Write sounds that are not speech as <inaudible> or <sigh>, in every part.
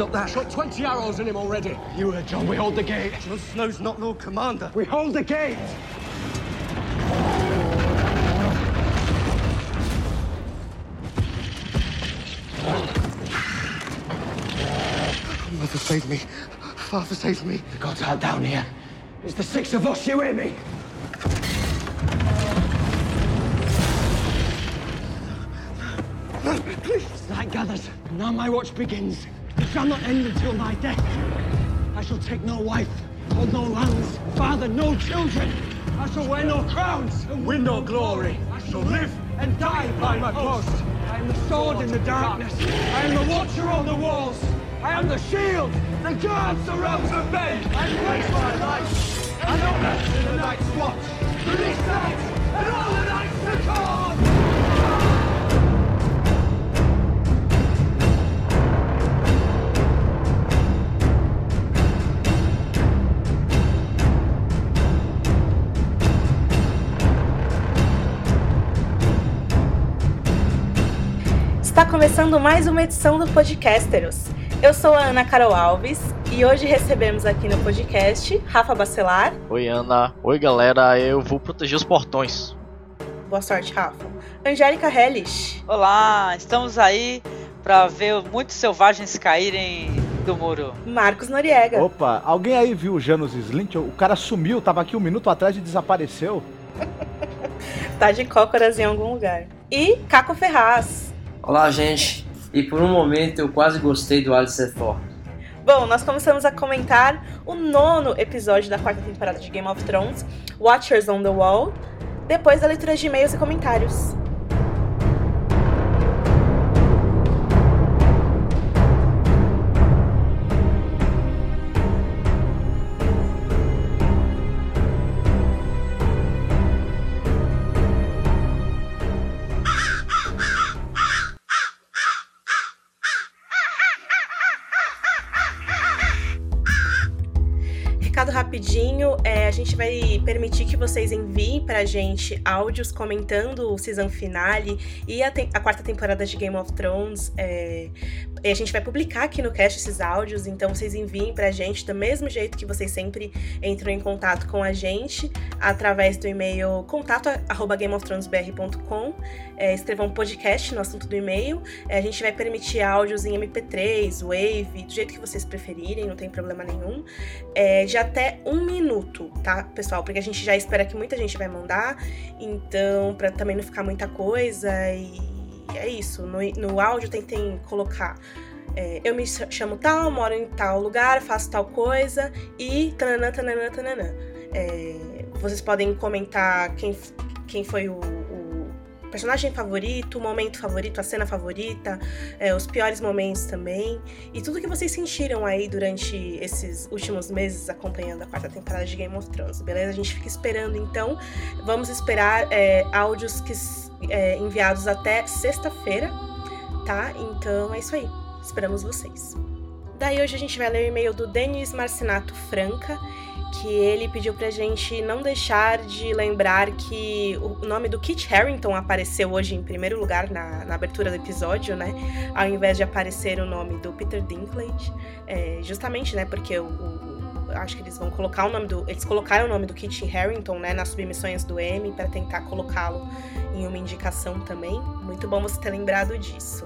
stop that. Shot 20 arrows in him already. You heard John. We hold the gate. John Snow's not Lord Commander. We hold the gate. Mother save me. Father save me. The gods are down here. It's the six of us. You hear me? Please. Night gathers. Now my watch begins. Shall not end until my death. I shall take no wife, hold no lands, father no children. I shall wear no crowns and win no glory. I shall live and die by my post. I am the sword in the darkness. I am the watcher on the walls. I am the shield. The guard surrounds the bed. I place my life and honor in the night's watch. For this night and all the nights to come. Está começando mais uma edição do Podcasteros. Eu sou a Ana Carol Alves e hoje recebemos aqui no podcast Rafa Bacelar. Oi, Ana. Oi, galera. Eu vou proteger os portões. Boa sorte, Rafa. Angélica Hellish. Olá, estamos aí para ver muitos selvagens caírem do muro. Marcos Noriega. Opa, alguém aí viu o Janus Slint? O cara sumiu, tava aqui um minuto atrás e desapareceu. <laughs> Tá de cócoras em algum lugar. E Caco Ferraz. Olá, gente. E por um momento eu quase gostei do Alistair Thor. Bom, nós começamos a comentar o nono episódio da quarta temporada de Game of Thrones, Watchers on the Wall, depois da leitura de e-mails e comentários. Permitir que vocês enviem pra gente áudios comentando o season finale e a, a quarta temporada de Game of Thrones. é, a gente vai publicar aqui no cast esses áudios, então vocês enviem pra gente do mesmo jeito que vocês sempre entram em contato com a gente, através do e-mail contato@gameofthronesbr.com. É, escrevam um podcast no assunto do e-mail. É, a gente vai permitir áudios em MP3, Wave, do jeito que vocês preferirem, não tem problema nenhum é, de até um minuto, tá, pessoal? Porque a gente já espera que muita gente vai mandar, então, pra também não ficar muita coisa, e é isso. No, no áudio tentem colocar. é, eu me ch- chamo tal, moro em tal lugar, faço tal coisa e tananã, tananã, tananã. É, vocês podem comentar quem, quem foi o personagem favorito, momento favorito, a cena favorita, é, os piores momentos também. E tudo que vocês sentiram aí durante esses últimos meses acompanhando a quarta temporada de Game of Thrones, beleza? A gente fica esperando então. Vamos esperar é, áudios que, é, enviados até sexta-feira, tá? Então é isso aí. Esperamos vocês. Daí hoje a gente vai ler o e-mail do Denis Marcinato Franca, que ele pediu pra gente não deixar de lembrar que o nome do Kit Harington apareceu hoje em primeiro lugar na, na abertura do episódio, né? Ao invés de aparecer o nome do Peter Dinklage. É, justamente, né? Porque o, o- acho que eles vão colocar o nome do. Eles colocaram o nome do Kit Harington, né? Nas submissões do Emmy para tentar colocá-lo em uma indicação também. Muito bom você ter lembrado disso.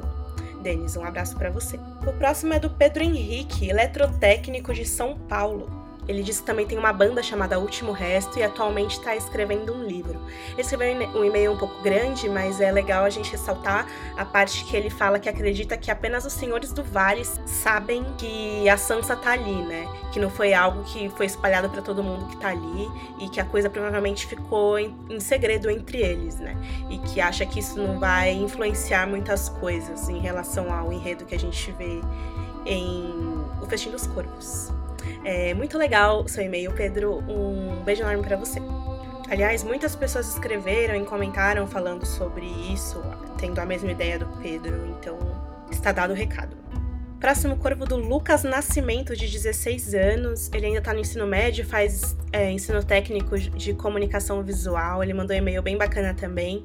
Denis, um abraço para você. O próximo é do Pedro Henrique, eletrotécnico de São Paulo. Ele disse que também tem uma banda chamada Último Resto e atualmente está escrevendo um livro. Ele escreveu um e-mail um pouco grande, mas é legal a gente ressaltar a parte que ele fala que acredita que apenas os senhores do Vale sabem que a Sansa tá ali, né? Que não foi algo que foi espalhado para todo mundo que tá ali e que a coisa provavelmente ficou em, em segredo entre eles, né? E que acha que isso não vai influenciar muitas coisas em relação ao enredo que a gente vê em O Festim dos Corvos. É muito legal seu e-mail, Pedro. Um beijo enorme pra você. Aliás, muitas pessoas escreveram e comentaram falando sobre isso, tendo a mesma ideia do Pedro, então está dado o recado. Próximo corvo do Lucas Nascimento, de 16 anos. Ele ainda tá no ensino médio, faz é, ensino técnico de comunicação visual. Ele mandou um e-mail bem bacana também.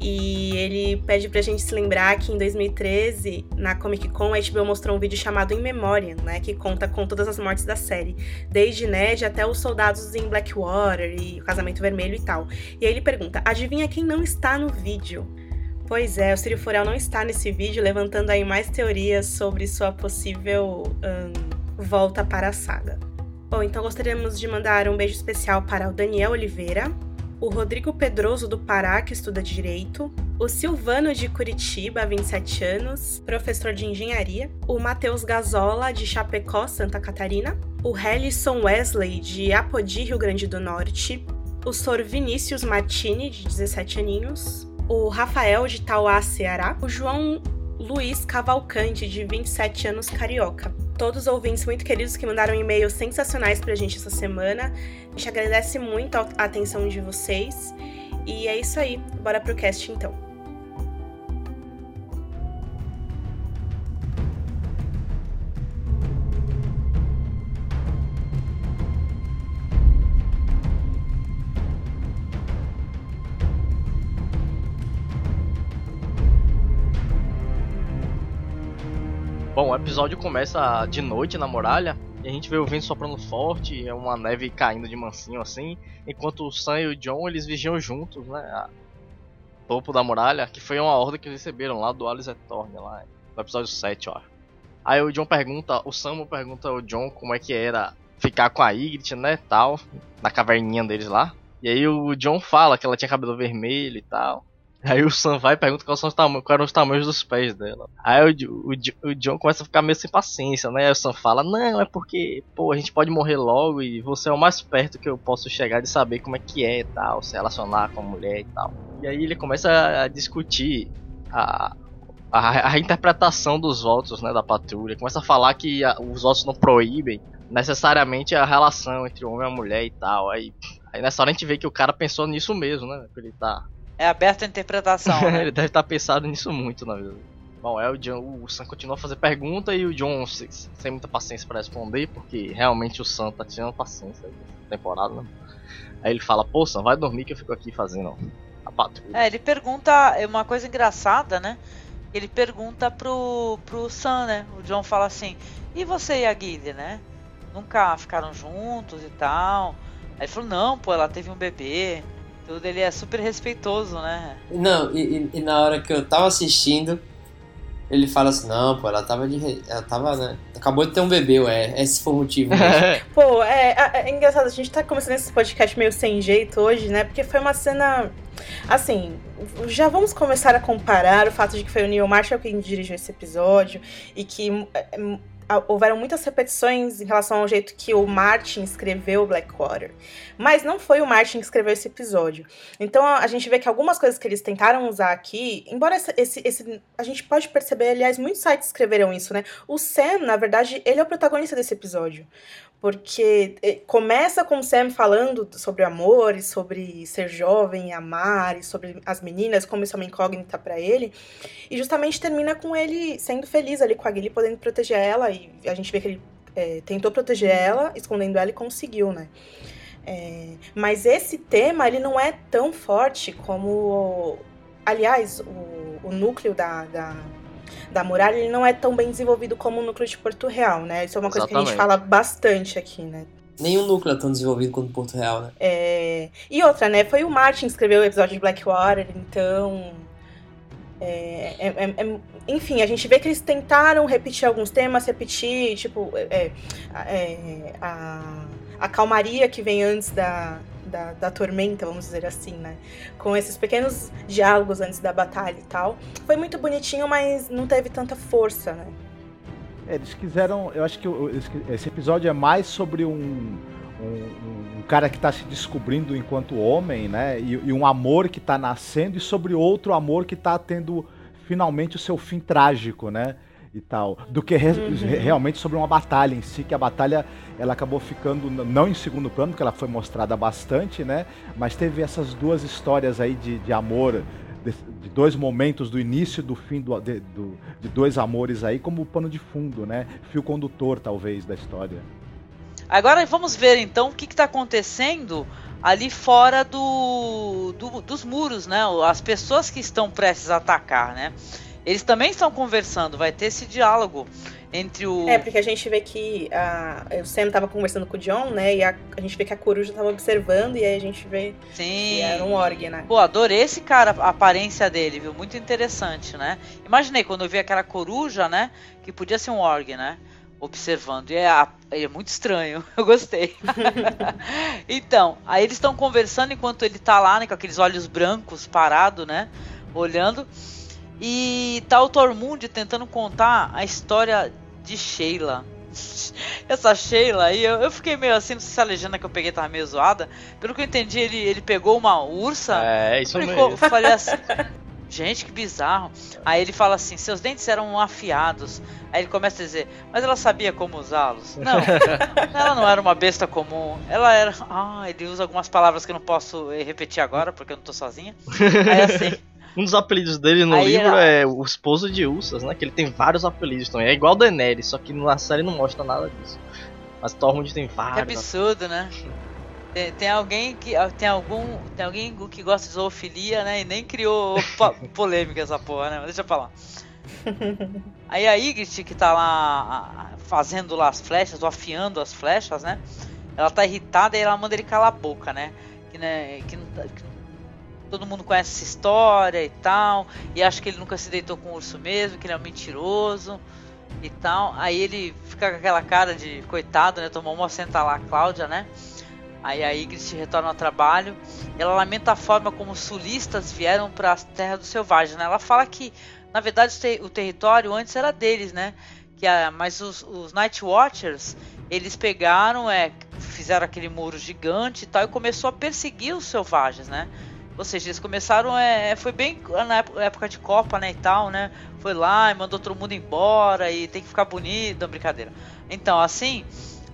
E ele pede pra gente se lembrar que em 2013, na Comic Con, a HBO mostrou um vídeo chamado In Memoriam, né? Que conta com todas as mortes da série. Desde Ned até os soldados em Blackwater e o Casamento Vermelho e tal. E aí ele pergunta: adivinha quem não está no vídeo? Pois é, o Círio Furel não está nesse vídeo, levantando aí mais teorias sobre sua possível um, volta para a saga. Bom, então gostaríamos de mandar um beijo especial para o Daniel Oliveira, o Rodrigo Pedroso do Pará, que estuda Direito, o Silvano de Curitiba, 27 anos, professor de Engenharia, o Matheus Gazola, de Chapecó, Santa Catarina, o Helison Wesley, de Apodi, Rio Grande do Norte, o Sor Vinícius Martini, de 17 aninhos, o Rafael de Tauá, Ceará, o João Luiz Cavalcante, de 27 anos, carioca. Todos os ouvintes muito queridos que mandaram e-mails sensacionais pra gente essa semana. A gente agradece muito a atenção de vocês. E é isso aí. Bora pro cast então. Episódio começa de noite na muralha e a gente vê o vento soprando forte, é uma neve caindo de mansinho assim, enquanto o Sam e o John eles vigiam juntos, né? A topo da muralha, que foi uma ordem que eles receberam lá do Alice Thorne, lá no episódio 7, ó. Aí o John pergunta, o Sam pergunta ao John como é que era ficar com a Ygritte, né, tal, na caverninha deles lá. E aí o John fala que ela tinha cabelo vermelho e tal. Aí o Sam vai e pergunta quais, são os quais eram os tamanhos dos pés dela. Aí o, o, o, John começa a ficar meio sem paciência, né? Aí o Sam fala, não, é porque, pô, a gente pode morrer logo e você é o mais perto que eu posso chegar de saber como é que é e tal, se relacionar com a mulher e tal. E aí ele começa a discutir a, a, a interpretação dos votos, né, da patrulha. Começa a falar que a, os votos não proíbem necessariamente a relação entre o homem e a mulher e tal. Aí, aí nessa hora a gente vê que o cara pensou nisso mesmo, né? Que ele tá é aberto a interpretação. <laughs> Né? ele deve estar pensado nisso muito, na verdade. Bom, é o, John, o Sam continua a fazer pergunta e o John sem muita paciência para responder, porque realmente o Sam tá tirando paciência nessa temporada, né? Aí ele fala, pô Sam, vai dormir que eu fico aqui fazendo a patrulha. É, ele pergunta, é uma coisa engraçada, né? Ele pergunta pro, pro Sam, né? O John fala assim, e você e a Guilherme, né? Nunca ficaram juntos e tal. Aí ele falou, não, pô, ela teve um bebê tudo, ele é super respeitoso, né? Não, e, e, na hora que eu tava assistindo, ele fala assim, não, pô, ela tava de. Ela tava, né? Acabou de ter um bebê, ué. Esse foi o motivo. <laughs> pô, é, é, é, engraçado, a gente tá começando esse podcast meio sem jeito hoje, né? Porque foi uma cena. Assim, já vamos começar a comparar o fato de que foi o Neil Marshall quem dirigiu esse episódio e que é, houveram muitas repetições em relação ao jeito que o Martin escreveu Blackwater. Mas não foi o Martin que escreveu esse episódio. Então a gente vê que algumas coisas que eles tentaram usar aqui, embora esse, esse, esse a gente pode perceber, aliás, muitos sites escreveram isso, né? O Sam, na verdade, ele é o protagonista desse episódio porque eh, começa com Sam falando sobre amor e sobre ser jovem e amar e sobre as meninas, como isso é uma incógnita para ele, e justamente termina com ele sendo feliz ali com a Gilly, podendo proteger ela, e a gente vê que ele é, tentou proteger ela, escondendo ela e conseguiu, né? É, mas esse tema, ele não é tão forte como... Aliás, o, o núcleo da, da da muralha, ele não é tão bem desenvolvido como o núcleo de Porto Real, né? Isso é uma coisa Exatamente. que a gente fala bastante aqui, né? Nenhum núcleo é tão desenvolvido quanto Porto Real, né? É... E outra, né? Foi o Martin que escreveu o episódio de Blackwater, então. É, é, é, é, enfim, a gente vê que eles tentaram repetir alguns temas, repetir, tipo, é, é, a, a calmaria que vem antes da, da, da tormenta, vamos dizer assim, né? Com esses pequenos diálogos antes da batalha e tal. Foi muito bonitinho, mas não teve tanta força, né? É, eles quiseram. Eu acho que esse episódio é mais sobre um, um, um cara que está se descobrindo enquanto homem, né? E, e, um amor que está nascendo, e sobre outro amor que está tendo finalmente o seu fim trágico, né? E tal, do que re uhum. realmente sobre uma batalha em si, que a batalha ela acabou ficando não em segundo plano, porque ela foi mostrada bastante, né? Mas teve essas duas histórias aí de, de amor de, de dois momentos do início e do fim do, de, do, de dois amores aí como pano de fundo, né? Fio condutor, talvez, da história. Agora vamos ver então o que está acontecendo ali fora do, do, dos muros, né? As pessoas que estão prestes a atacar, né? Eles também estão conversando, vai ter esse diálogo entre o. É, porque a gente vê que a, o Sam tava conversando com o John, né? E a, a gente vê que a coruja tava observando, e aí a gente vê Sim. que era um org, né? Pô, adorei esse cara, a aparência dele, viu? Muito interessante, né? Imaginei quando eu vi aquela coruja, né? Que podia ser um org, né? Observando. E é, é muito estranho. <laughs> Eu gostei. <laughs> então, aí eles estão conversando enquanto ele tá lá, né? Com aqueles olhos brancos, parado, né? Olhando. E tá o Tormund tentando contar a história de Sheila. <laughs> Essa Sheila aí, eu, eu, fiquei meio assim, não sei se a legenda que eu peguei tava meio zoada. Pelo que eu entendi, ele, ele pegou uma ursa. É, isso falei, mesmo. Falei assim, <laughs> gente, que bizarro. Aí ele fala assim: seus dentes eram afiados. Aí ele começa a dizer, mas ela sabia como usá-los. Não, <laughs> ela não era uma besta comum. Ela era. Ah, ele usa algumas palavras que eu não posso repetir agora, porque eu não tô sozinha. Aí assim. Um dos apelidos dele no Aí livro era- é o esposo de Ursas, né? Que ele tem vários apelidos também. É igual Daenerys, só que na série não mostra nada disso. Mas Tormund tem Que vários. absurdo, né? Tem, tem alguém que tem algum tem alguém que gosta de zoofilia, né? E nem criou po- <laughs> polêmica essa porra, né? Mas deixa eu falar. Aí a Ygritte que tá lá a- fazendo lá as flechas, ou afiando as flechas, né? Ela tá irritada e ela manda ele calar a boca, né? Que, né, que, não tá- que todo mundo conhece essa história e tal, e acha que ele nunca se deitou com o urso mesmo, que ele é um mentiroso e tal. Aí ele fica com aquela cara de coitado, né? Tomou uma senta lá a Cláudia, né? Aí a Ygritte retorna ao trabalho. Ela lamenta a forma como os sulistas vieram para as terras dos selvagens, né? Ela fala que, na verdade, o território antes era deles, né? Que a, mas os, os Night Watchers, eles pegaram, é, fizeram aquele muro gigante e tal, e começou a perseguir os selvagens, né? Ou seja, eles começaram, é, foi bem na época- de Copa, né, e tal, né? Foi lá e mandou todo mundo embora e tem que ficar bonito, não, brincadeira. Então, assim,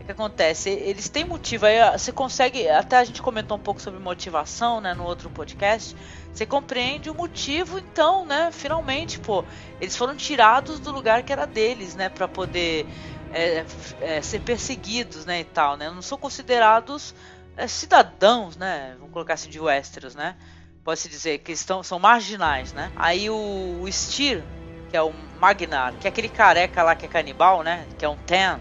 o que acontece? Eles têm motivo, aí você consegue, até a gente comentou um pouco sobre motivação, né, no outro podcast, você compreende o motivo, então, né, finalmente, pô, eles foram tirados do lugar que era deles, né, para poder é, é, ser perseguidos, né, e tal, né, não são considerados é, cidadãos, né, vamos colocar assim de Westeros, né, pode-se dizer que estão, são marginais, né, aí o, o Styr, que é o Magnar, que é aquele careca lá que é canibal, né, que é um Ten,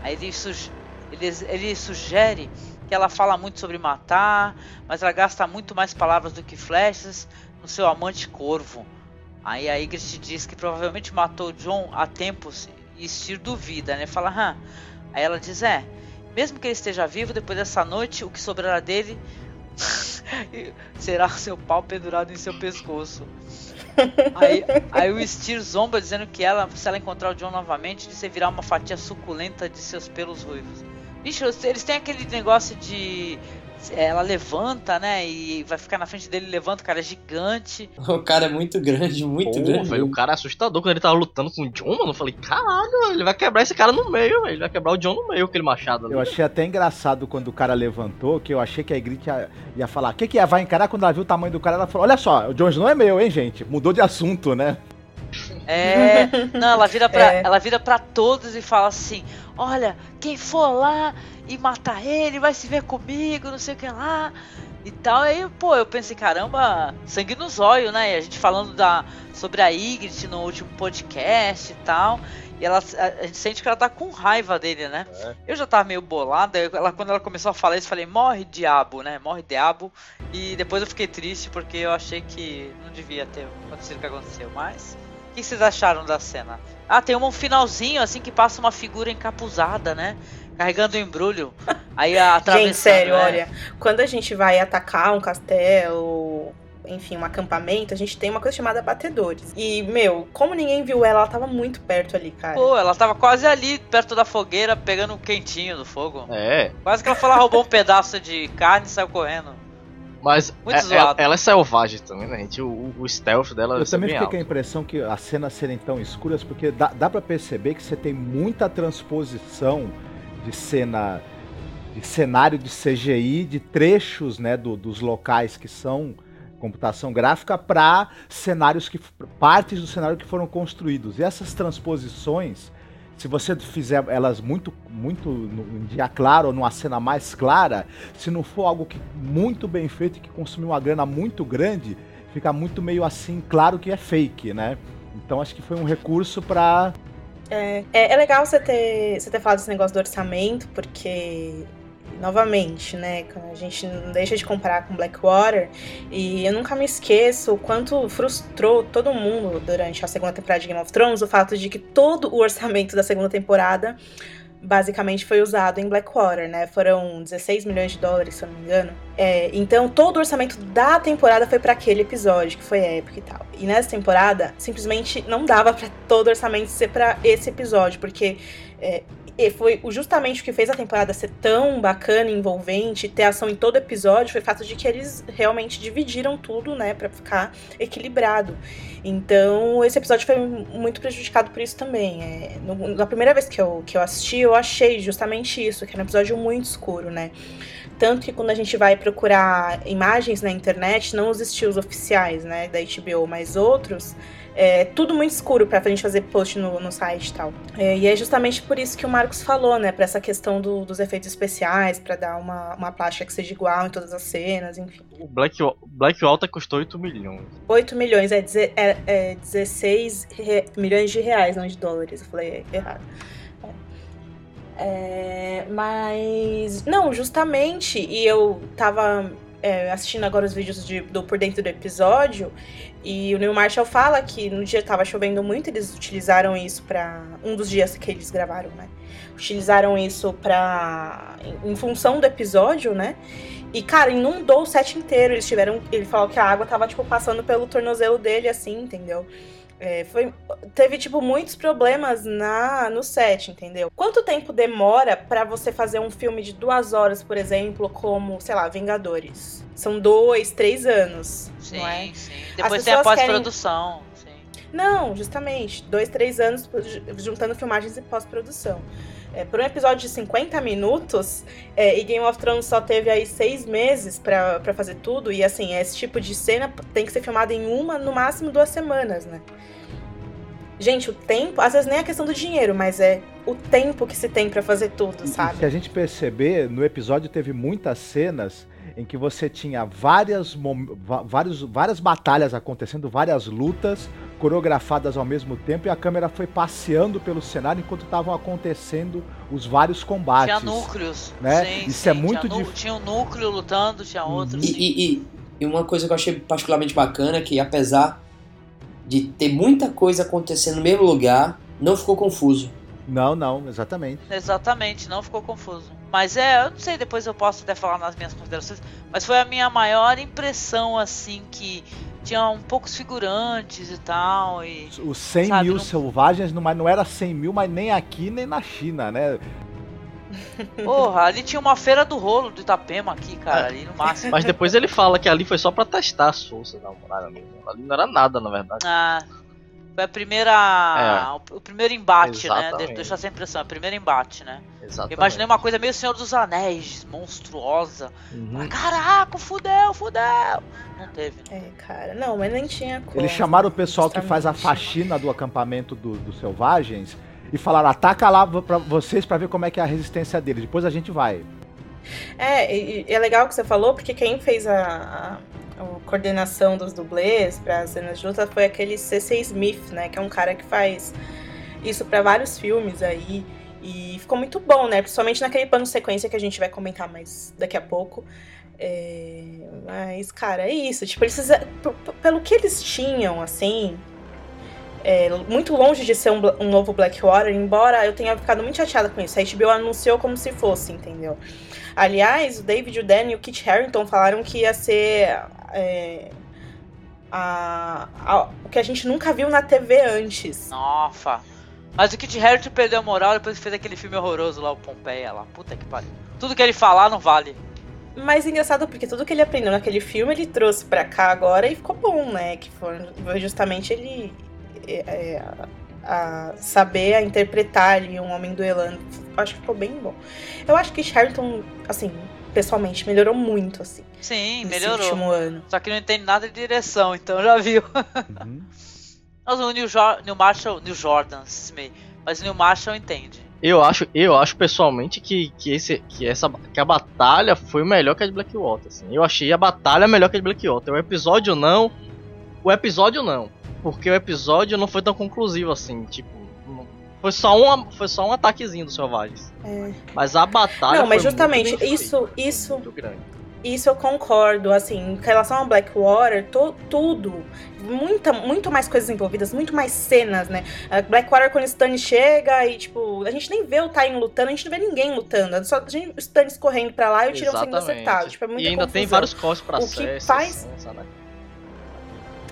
Aí ele, suge- ele, ele sugere que ela fala muito sobre matar, mas ela gasta muito mais palavras do que flechas no seu amante corvo. Aí a Ygritte diz que provavelmente matou John há tempos e Styr duvida, né? Fala, Hã. Aí ela diz, é, mesmo que ele esteja vivo, depois dessa noite, o que sobrará dele <laughs> será seu pau pendurado em seu pescoço. <laughs> Aí, aí o Styr zomba dizendo que ela, se ela encontrar o John novamente, de virar uma fatia suculenta de seus pelos ruivos. Bicho, eles têm aquele negócio de. Ela levanta, né? E vai ficar na frente dele, levanta, o cara é gigante. <laughs> O cara é muito grande, muito Pô, grande. velho, o cara é assustador quando ele tava lutando com o John, mano. Eu falei, caralho, ele vai quebrar esse cara no meio, velho. Ele vai quebrar o John no meio, aquele machado ali. Eu achei até engraçado quando o cara levantou, que eu achei que a Ygritte ia, ia falar, o que que é? Vai encarar? Quando ela viu o tamanho do cara, ela falou, olha só, o Jon Snow é meu, hein, gente? Mudou de assunto, né? É. <laughs> Não, ela vira pra, É. ela vira pra todos e fala assim: Olha, quem for lá e matar ele vai se ver comigo, não sei o que lá. E tal, aí, pô, eu pensei, caramba, sangue nos olhos, né? E a gente falando da, sobre a Ygritte no último podcast e tal. E ela, a, a gente sente que ela tá com raiva dele, né? Eu já tava meio bolada, ela, quando ela começou a falar isso, eu falei, morre diabo, né? Morre diabo. E depois eu fiquei triste porque eu achei que não devia ter acontecido o que aconteceu, mas. O que vocês acharam da cena? Ah, tem um finalzinho assim que passa uma figura encapuzada, né? Carregando o embrulho. Aí a atravessando, <laughs> Gente, sério, né? olha, quando a gente vai atacar um castelo, enfim, um acampamento, a gente tem uma coisa chamada batedores. E, meu, como ninguém viu ela, ela tava muito perto ali, cara. Pô, ela tava quase ali, perto da fogueira, pegando o quentinho do fogo. É, Quase que ela foi lá, roubou um pedaço de carne e saiu correndo. mas Muito é- zoado. é- ela é selvagem também, né, gente? O, o- stealth dela Eu ser também fiquei com a impressão que as cenas serem tão escuras, porque dá, dá para perceber que você tem muita transposição de cena, de cenário de CGI, de trechos, né, do- dos locais que são computação gráfica para cenários que partes do cenário que foram construídos. E essas transposições, se você fizer elas muito muito em dia claro ou numa cena mais clara, se não for algo que muito bem feito e que consumir uma grana muito grande, fica muito meio assim claro que é fake, né? Então acho que foi um recurso para é, é, é, legal você ter, você ter falado esse negócio do orçamento, porque novamente, né? A gente não deixa de comparar com Blackwater. E eu nunca me esqueço o quanto frustrou todo mundo durante a segunda temporada de Game of Thrones o fato de que todo o orçamento da segunda temporada basicamente foi usado em Blackwater, né? Foram 16 milhões de dólares, se eu não me engano. É, então todo o orçamento da temporada foi para aquele episódio, que foi épico e tal. E nessa temporada, simplesmente não dava para todo o orçamento ser para esse episódio, porque é, e foi justamente o que fez a temporada ser tão bacana, envolvente, ter ação em todo episódio, foi o fato de que eles realmente dividiram tudo, né, para ficar equilibrado. Então, esse episódio foi muito prejudicado por isso também. É, no, na primeira vez que eu, que eu assisti, eu achei justamente isso, que era um episódio muito escuro, né. Tanto que quando a gente vai procurar imagens na internet, não os estilos oficiais, né, da HBO, mas outros, é tudo muito escuro pra gente fazer post no, no site e tal. É, e é justamente por isso que o Marcos falou, né? Pra essa questão do, dos efeitos especiais, para dar uma, uma plástica que seja igual em todas as cenas, enfim. O Black, Black Alta custou 8 milhões. 8 milhões, é, é, é 16 re, milhões de reais, não de dólares. Eu falei errado. É, mas. Não, justamente. E eu tava é, assistindo agora os vídeos de, do por dentro do episódio e o Neil Marshall fala que no dia tava chovendo muito, eles utilizaram isso para um dos dias que eles gravaram, né? Utilizaram isso para em, em função do episódio, né? E cara, inundou o set inteiro. Eles tiveram, ele falou que a água tava tipo passando pelo tornozelo dele assim, entendeu? É, foi, teve, tipo, muitos problemas na no set, entendeu? Quanto tempo demora para você fazer um filme de duas horas, por exemplo, como, sei lá, Vingadores? São dois, três anos, sim, não é? Sim, Depois tem a pós-produção. Querem... Não, justamente. Dois, três anos juntando filmagens e pós-produção. É, por um episódio de 50 minutos, é, e Game of Thrones só teve aí seis meses para fazer tudo, e assim, esse tipo de cena tem que ser filmada em uma, no máximo duas semanas, né? Gente, o tempo, às vezes nem é questão do dinheiro, mas é o tempo que se tem para fazer tudo, sabe? Se a gente perceber, no episódio teve muitas cenas em que você tinha várias, vários, várias batalhas acontecendo, várias lutas coreografadas ao mesmo tempo e a câmera foi passeando pelo cenário enquanto estavam acontecendo os vários combates. Tinha núcleos, né? Sim, Isso sim, é muito difícil. Tinha um núcleo lutando, tinha uhum. outros. E, e, e, uma coisa que eu achei particularmente bacana é que apesar de ter muita coisa acontecendo no mesmo lugar, não ficou confuso. Não, não, exatamente. Exatamente, não ficou confuso. Mas é, eu não sei, depois eu posso até falar nas minhas considerações, mas foi a minha maior impressão, assim, que tinha um poucos figurantes e tal. E, Os 100 sabe, mil não... selvagens não, não era 100 mil, mas nem aqui nem na China, né? Porra, ali tinha uma feira do rolo do Itapema aqui, cara, ali no máximo. Mas depois ele fala que ali foi só pra testar as forças da muralha mesmo. Ali não era nada, na verdade. Ah, foi a primeira. É. O, primeiro embate, né? Exatamente. né? Deixa essa impressão, é o primeiro embate, né? Exatamente. imaginei uma coisa meio Senhor dos Anéis, monstruosa. Uhum. Caraca, fudeu, fudeu! Não teve. Né? É, cara, não, mas nem tinha como. Eles chamaram o pessoal que faz a faxina do acampamento dos do selvagens e falaram: ataca lá pra vocês para ver como é que é a resistência deles. Depois a gente vai. É, e, é legal o que você falou, porque quem fez a, a, a coordenação dos dublês para as cenas de luta foi aquele C.C. Smith, né? Que é um cara que faz isso para vários filmes aí. E ficou muito bom, né? Principalmente naquele plano sequência que a gente vai comentar mais daqui a pouco. É... Mas, cara, é isso. Tipo, eles, pelo que eles tinham, assim, é, muito longe de ser um, um, novo Blackwater, embora eu tenha ficado muito chateada com isso. A HBO anunciou como se fosse, entendeu? Aliás, o David, o Dan e o Kit Harington falaram que ia ser é, a, a, o que a gente nunca viu na TV antes. Nossa! Mas o Kit Harington perdeu a moral depois que fez aquele filme horroroso lá, o Pompeia lá. Puta que pariu. Tudo que ele falar não vale. Mas engraçado porque tudo que ele aprendeu naquele filme ele trouxe pra cá agora e ficou bom, né? Que foi justamente ele é, é, a saber a interpretar ali um homem duelando. Acho que ficou bem bom. Eu acho que Sherrington, assim, pessoalmente, melhorou muito, assim. Sim, nesse melhorou. último ano. Só que não entende nada de direção, então já viu. Uhum. <laughs> Mas o Neil, jo Neil Marshall, Neil Jordan, mas o Neil Marshall entende. Eu acho, eu acho pessoalmente que, que, esse, que, essa, que a batalha foi melhor que a de Blackwater. Assim. Eu achei a batalha melhor que a de Blackwater. O episódio não. O episódio não. Porque o episódio não foi tão conclusivo assim. Tipo, foi só, uma, foi só um ataquezinho dos selvagens. É. Mas a batalha. Não, mas justamente isso- isso-. Isso eu concordo, assim, em relação ao Blackwater, to, tudo, muita, muito mais coisas envolvidas, muito mais cenas, né? A Blackwater, quando o Stannis chega e, tipo, a gente nem vê o Tyrion lutando, a gente não vê ninguém lutando, só a gente, o Stannis correndo pra lá e o Tyrion sendo acertado, tipo, é muita e ainda tem confusão. vários cortes pra O que faz- Sansa, né?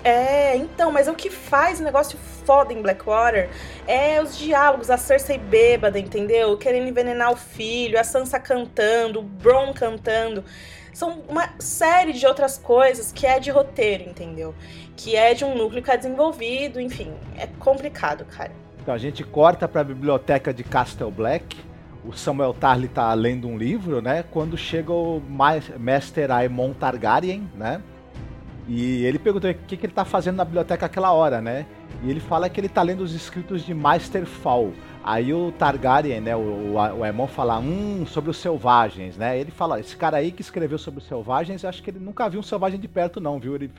É, então, mas o que faz um negócio foda em Blackwater é os diálogos, a Cersei bêbada, entendeu? Querendo envenenar o filho, a Sansa cantando, o Bron cantando. São uma série de outras coisas que é de roteiro, entendeu? Que é de um núcleo que é desenvolvido, enfim, é complicado, cara. Então a gente corta para a biblioteca de Castle Black. O Samuel Tarly tá lendo um livro, né? Quando chega o Ma- Master Aemon Targaryen, né? E ele perguntou o que, que ele tá fazendo na biblioteca aquela hora, né? E ele fala que ele tá lendo os escritos de Master Fall. Aí o Targaryen, né, o, o, o Aemon fala, hum, sobre os selvagens, né? Ele fala, esse cara aí que escreveu sobre os selvagens, acho que ele nunca viu um selvagem de perto não, viu? Ele,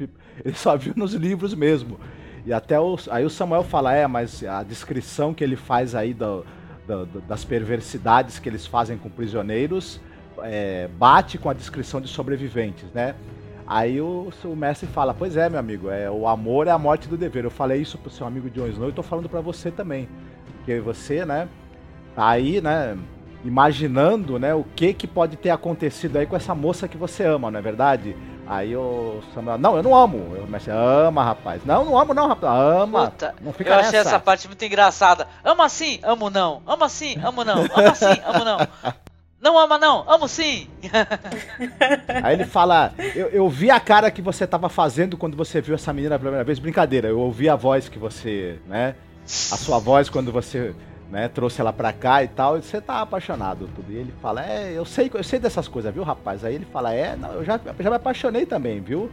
ele só viu nos livros mesmo. E até o, aí o Samuel fala, é, mas a descrição que ele faz aí do, do- do- das perversidades que eles fazem com prisioneiros é, bate com a descrição de sobreviventes, né? Aí o, o mestre fala, pois é, meu amigo, é, o amor é a morte do dever. Eu falei isso pro seu amigo Jon Snow e tô falando pra você também. Porque você, né, tá aí, né, imaginando, né, o que que pode ter acontecido aí com essa moça que você ama, não é verdade? Aí o Samuel, não, eu não amo. Eu mestre, ama, rapaz. Não, não amo não, rapaz. Ama. Puta, não fica eu achei nessa. essa parte muito engraçada. Ama sim, amo não. Ama sim, amo não. Ama sim, amo não. <laughs> Não ama não, amo sim. Aí ele fala: eu, eu vi a cara que você tava fazendo quando você viu essa menina a primeira vez. Brincadeira, eu ouvi a voz que você, né? A sua voz quando você né, trouxe ela pra cá e tal. E você tá apaixonado. Tudo. E ele fala: É, eu sei, eu sei dessas coisas, viu, rapaz? Aí ele fala: É, não, eu já, já me apaixonei também, viu?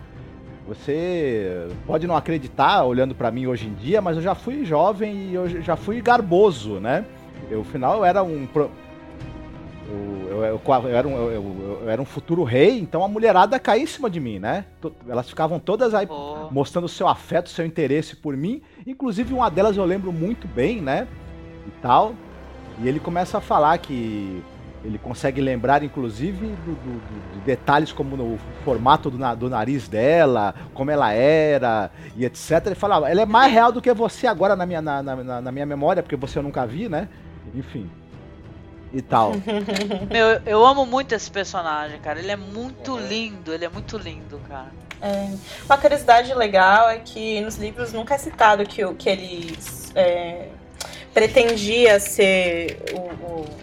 Você pode não acreditar olhando pra mim hoje em dia, mas eu já fui jovem e eu já fui garboso, né? Eu, no final eu era um. O- Eu, eu- eu era um, eu- era um futuro rei, então a mulherada caía em cima de mim, né? Elas ficavam todas aí Pô. mostrando seu afeto, seu interesse por mim. Inclusive, uma delas eu lembro muito bem, né? E tal. E ele começa a falar que ele consegue lembrar, inclusive, do- do- do- de detalhes como no formato do, do nariz dela, como ela era e etc. Ele fala, "Ah, ela é mais real do que você agora na minha, na- na- na minha memória, porque você eu nunca vi, né? Enfim. E tal. <laughs> Meu, eu- amo muito esse personagem, cara. Ele é muito lindo, ele é muito lindo, cara. É, uma curiosidade legal é que nos livros nunca é citado que, o- que ele é, pretendia ser o, o-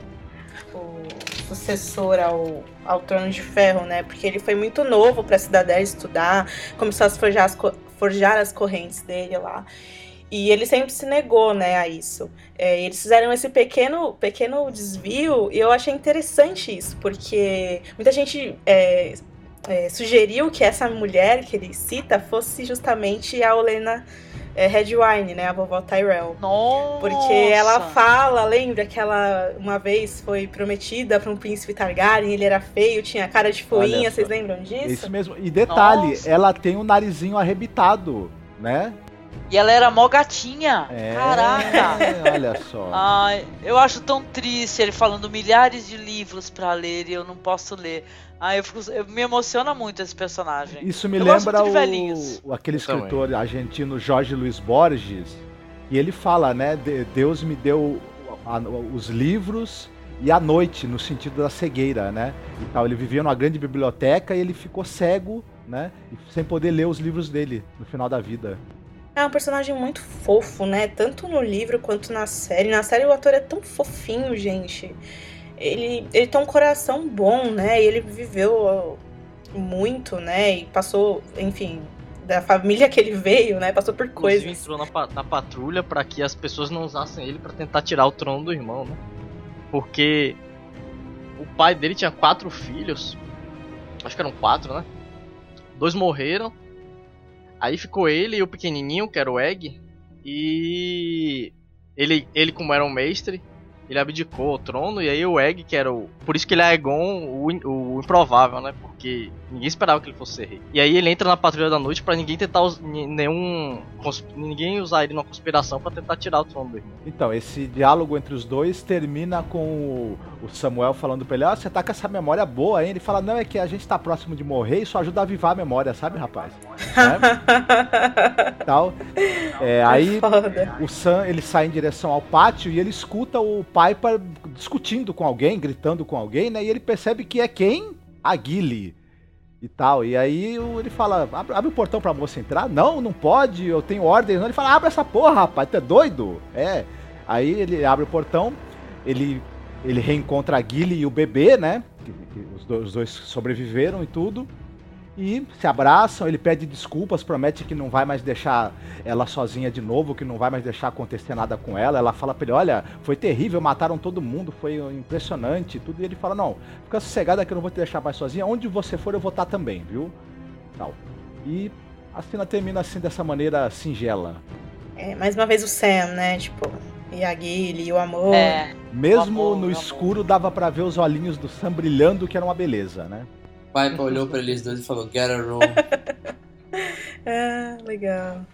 o sucessor ao, ao Trono de Ferro, né? Porque ele foi muito novo para a Cidadela estudar, começou a forjar as, forjar as correntes dele lá. E ele sempre se negou, né, a isso. É, eles fizeram esse pequeno, pequeno desvio e eu achei interessante isso, porque muita gente é, é, sugeriu que essa mulher que ele cita fosse justamente a Olena é, Redwine, né, a vovó Tyrell. Nossa! Porque ela fala, lembra que ela uma vez foi prometida para um príncipe Targaryen, ele era feio, tinha cara de foinha, vocês lembram disso? Isso mesmo. E detalhe, Nossa. ela tem o narizinho arrebitado, né? E ela era mó gatinha. É, Caraca! Olha só. Ai, eu acho tão triste ele falando milhares de livros pra ler e eu não posso ler. Ai, eu, fico, eu me emociona muito esse personagem. Isso me Eu gosto lembra o, aquele Eu também. escritor argentino Jorge Luiz Borges. E ele fala, né? de- Deus me deu a- os livros e a noite, no sentido da cegueira, né? E tal. Ele vivia numa grande biblioteca e ele ficou cego, né? Sem poder ler os livros dele no final da vida. É um personagem muito fofo, né? Tanto no livro quanto na série. Na série o ator é tão fofinho, gente. Ele, ele tem um coração bom, né? E ele viveu ó, muito, né? E passou, enfim, da família que ele veio, né? Passou por coisas. entrou na, na patrulha pra que as pessoas não usassem ele pra tentar tirar o trono do irmão, né? Porque o pai dele tinha quatro filhos Acho que eram quatro, né? Dois morreram. Aí ficou ele e o pequenininho, que era o Egg. E. Ele, ele como era um mestre, ele abdicou o trono, e aí o Egg, que era o. Por isso que ele é Aegon, o, o improvável, né? Porque ninguém esperava que ele fosse ser rei. E aí ele entra na Patrulha da Noite para ninguém tentar us... nenhum. ninguém usar ele numa conspiração para tentar tirar o trono dele. Então, esse diálogo entre os dois termina com o, Samuel falando pra ele: Ó, oh, você tá com essa memória boa, hein? Ele fala: Não, é que a gente tá próximo de morrer e isso ajuda a avivar a memória, sabe, rapaz? <laughs> é? Tal. É, aí o Sam ele sai em direção ao pátio e ele escuta o Piper discutindo com alguém, gritando com alguém, né? E ele percebe que é quem? A Gilly e tal. E aí ele fala: abre, abre, o portão pra moça entrar? Não, não pode, eu tenho ordem. Ele fala: abre essa porra, rapaz, tu é doido? É. Aí ele abre o portão, ele, ele reencontra a Gilly e o bebê, né? Os dois sobreviveram e tudo e se abraçam. Ele pede desculpas, promete que não vai mais deixar ela sozinha de novo, que não vai mais deixar acontecer nada com ela. Ela fala pra ele: Olha, foi terrível, mataram todo mundo, foi impressionante tudo. E ele fala: Não, fica sossegada que eu não vou te deixar mais sozinha. Onde você for, eu vou estar também, viu? Tal. E a cena termina assim, dessa maneira singela. É, mais uma vez o Sam, né? Tipo, e a Guile, e o amor. É, Mesmo o amor, no escuro, dava para ver os olhinhos do Sam brilhando, que era uma beleza, né? Piper olhou para eles dois e falou: Get a room. <laughs> ah, legal.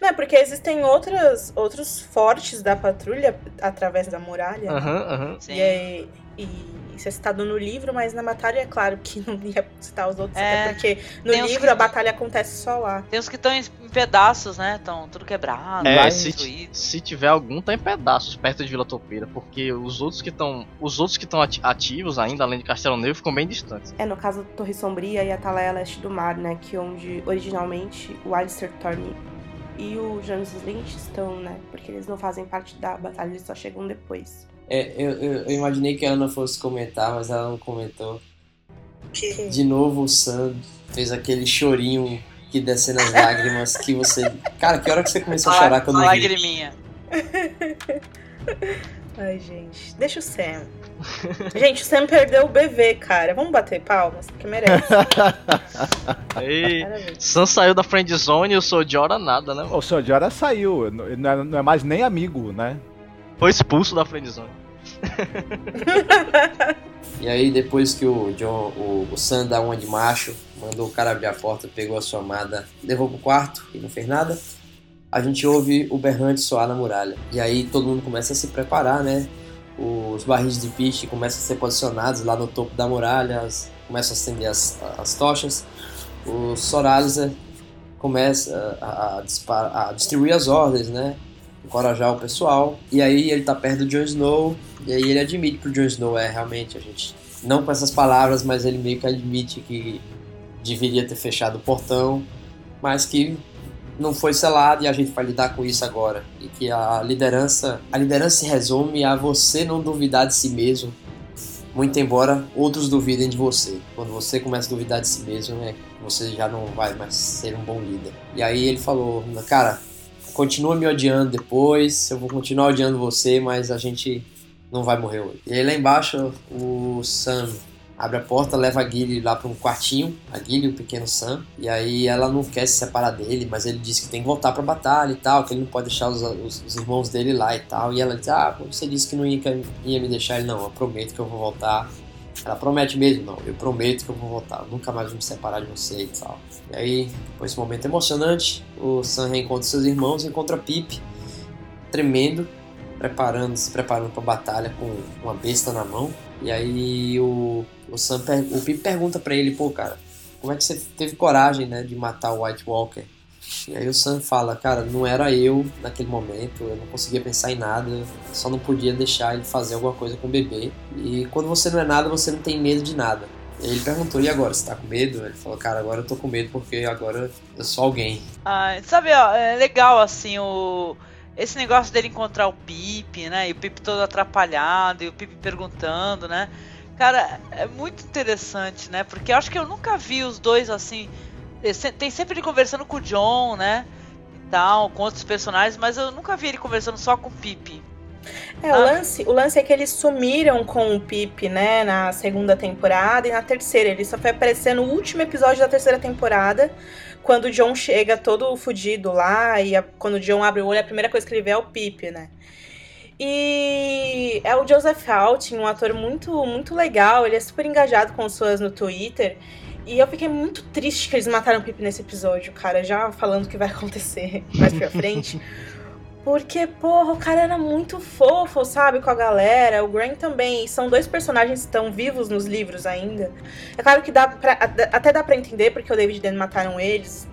Não, é porque existem outras, outros fortes da patrulha através da muralha. Aham, né? aham. Uhum, e, e isso é citado no livro, mas na batalha é claro que não ia citar os outros, é, porque no livro que... a batalha acontece só lá. Tem os que estão em pedaços, né? Estão tudo quebrado, é, se, se tiver algum, tá em pedaços perto de Vila Topeira, porque os outros que estão. Os outros que estão ativos ainda, além de Castelo Negro, ficam bem distantes. É, no caso Torre Sombria e Atalaia Leste do Mar, né? Que onde originalmente o Alistair Thorne e o James Lynch estão, né? Porque eles não fazem parte da batalha, eles só chegam depois. É, eu, eu, imaginei que a Ana fosse comentar, mas ela não comentou. Que? De novo o Sam fez aquele chorinho que descendo as lágrimas que você. Cara, que hora que você começou a chorar quando eu vi? Lagriminha. <laughs> Ai, gente. Deixa o Sam. Gente, o Sam perdeu o BV, cara. Vamos bater palmas, porque merece. <laughs> Aí, Sam saiu da friend zone e o Sojora nada, né? O Sojora saiu, não é, não é mais nem amigo, né? Foi expulso da friendzone. <laughs> e aí depois que o John, o, o Sam dá uma de macho, mandou o cara abrir a porta, pegou a sua amada, levou pro quarto e não fez nada. A gente ouve o berrante soar na muralha. E aí todo mundo começa a se preparar, né? Os barris de piche começam a ser posicionados lá no topo da muralha, as, começam a acender as, as tochas. O Soraliza começa a, a, a distribuir as ordens, né? Encorajar o pessoal. E aí ele tá perto do Jon Snow, e aí ele admite que o Jon Snow é realmente a gente. Não com essas palavras, mas ele meio que admite que deveria ter fechado o portão, mas que não foi selado e a gente vai lidar com isso agora. E que a liderança, a liderança se resume a você não duvidar de si mesmo, muito embora outros duvidem de você. Quando você começa a duvidar de si mesmo, né, você já não vai mais ser um bom líder. E aí ele falou, cara, continua me odiando depois, eu vou continuar odiando você, mas a gente não vai morrer hoje. E aí lá embaixo o Sam abre a porta, leva a Gilly lá para um quartinho, a Gilly, o pequeno Sam, e aí ela não quer se separar dele, mas ele diz que tem que voltar para a batalha e tal, que ele não pode deixar os, os, os, irmãos dele lá e tal, e ela diz, ah, você disse que não ia, ia me deixar, ele, não, eu prometo que eu vou voltar, ela promete mesmo, não, eu prometo que eu vou voltar, eu nunca mais vou me separar de você e tal. E aí, depois desse momento emocionante, o Sam reencontra seus irmãos e encontra Pip, tremendo, preparando, se preparando para a batalha com uma besta na mão. E aí o, o Sam, o Pip pergunta para ele, pô, cara, como é que você teve coragem, né, de matar o White Walker? E aí o Sam fala, cara, não era eu naquele momento, eu não conseguia pensar em nada, só não podia deixar ele fazer alguma coisa com o bebê. E quando você não é nada, você não tem medo de nada. E ele perguntou, e agora, você tá com medo? Ele falou, cara, agora eu tô com medo porque agora eu sou alguém. Ah, sabe, ó, é legal assim o esse negócio dele encontrar o Pip, né? E o Pip todo atrapalhado, e o Pip perguntando, né? Cara, é muito interessante, né? Porque eu acho que eu nunca vi os dois assim tem sempre ele conversando com o John, né? E tal, com outros personagens, mas eu nunca vi ele conversando só com o Pip. É, o, lance, o lance é que eles sumiram com o Pip, né, na segunda temporada e na terceira. Ele só foi aparecer no último episódio da terceira temporada, quando o John chega todo fudido lá, e a, quando o John abre o olho, a primeira coisa que ele vê é o Pip, né? E é o Joseph Houghton, um ator muito, muito legal, ele é super engajado com os fãs no Twitter. E eu fiquei muito triste que eles mataram o Pip nesse episódio, cara, já falando o que vai <laughs> acontecer mais pra frente. Porque, porra, o cara era muito fofo, sabe, com a galera. O Grant também. São dois personagens que estão vivos nos livros ainda. É claro que dá pra, até dá pra entender porque o David e Dan mataram eles.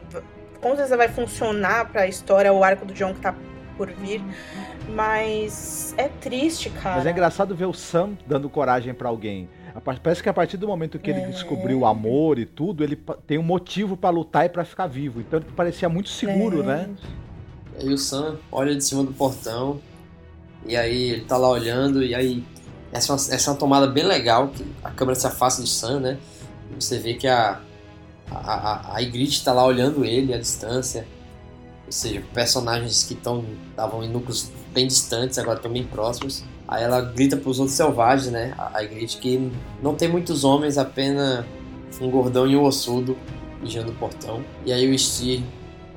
Com certeza vai funcionar pra história o arco do John que tá por vir. Mas é triste, cara. Mas é engraçado ver o Sam dando coragem para alguém. Parece que a partir do momento que ele é. descobriu o amor e tudo, ele tem um motivo para lutar e para ficar vivo. Então ele parecia muito seguro, é. né? E aí o Sam olha de cima do portão, e aí ele tá lá olhando, e aí essa é uma, essa é uma tomada bem legal, que a câmera se afasta do Sam, né? Você vê que a, a, a, a Ygritte tá lá olhando ele à distância. Ou seja, personagens que estavam em núcleos bem distantes, agora estão bem próximos. Aí ela grita para os outros selvagens, né? A Ygritte que não tem muitos homens, apenas um gordão e um ossudo vigiando o portão. E aí o Steer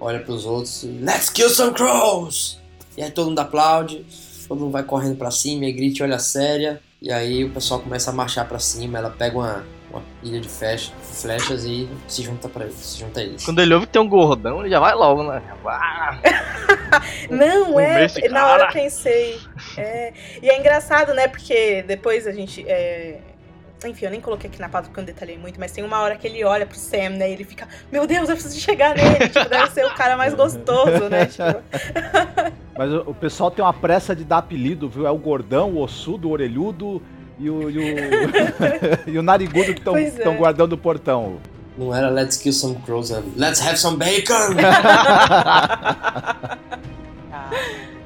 olha para os outros e Let's kill some crows! E aí todo mundo aplaude, todo mundo vai correndo para cima, e a Ygritte olha séria. E aí o pessoal começa a marchar para cima, ela pega uma, uma pilha de flecha, flechas e se junta para eles, se junta a eles. Quando ele ouve que tem um gordão, ele já vai logo, né? Ah, <laughs> Não, é, na hora eu pensei. É, e é engraçado, né? Porque depois a gente. É, enfim, eu nem coloquei aqui na pauta porque eu não detalhei muito, mas tem uma hora que ele olha pro Sam, né? E ele fica, meu Deus, eu preciso chegar nele. tipo, deve ser o cara mais <laughs> gostoso, né? Tipo... mas o, o, pessoal tem uma pressa de dar apelido, viu? É o gordão, o ossudo, o orelhudo e o, e o, <laughs> e o narigudo que estão é. guardando o portão. Não era Let's kill some crows, era Let's have some bacon! <laughs>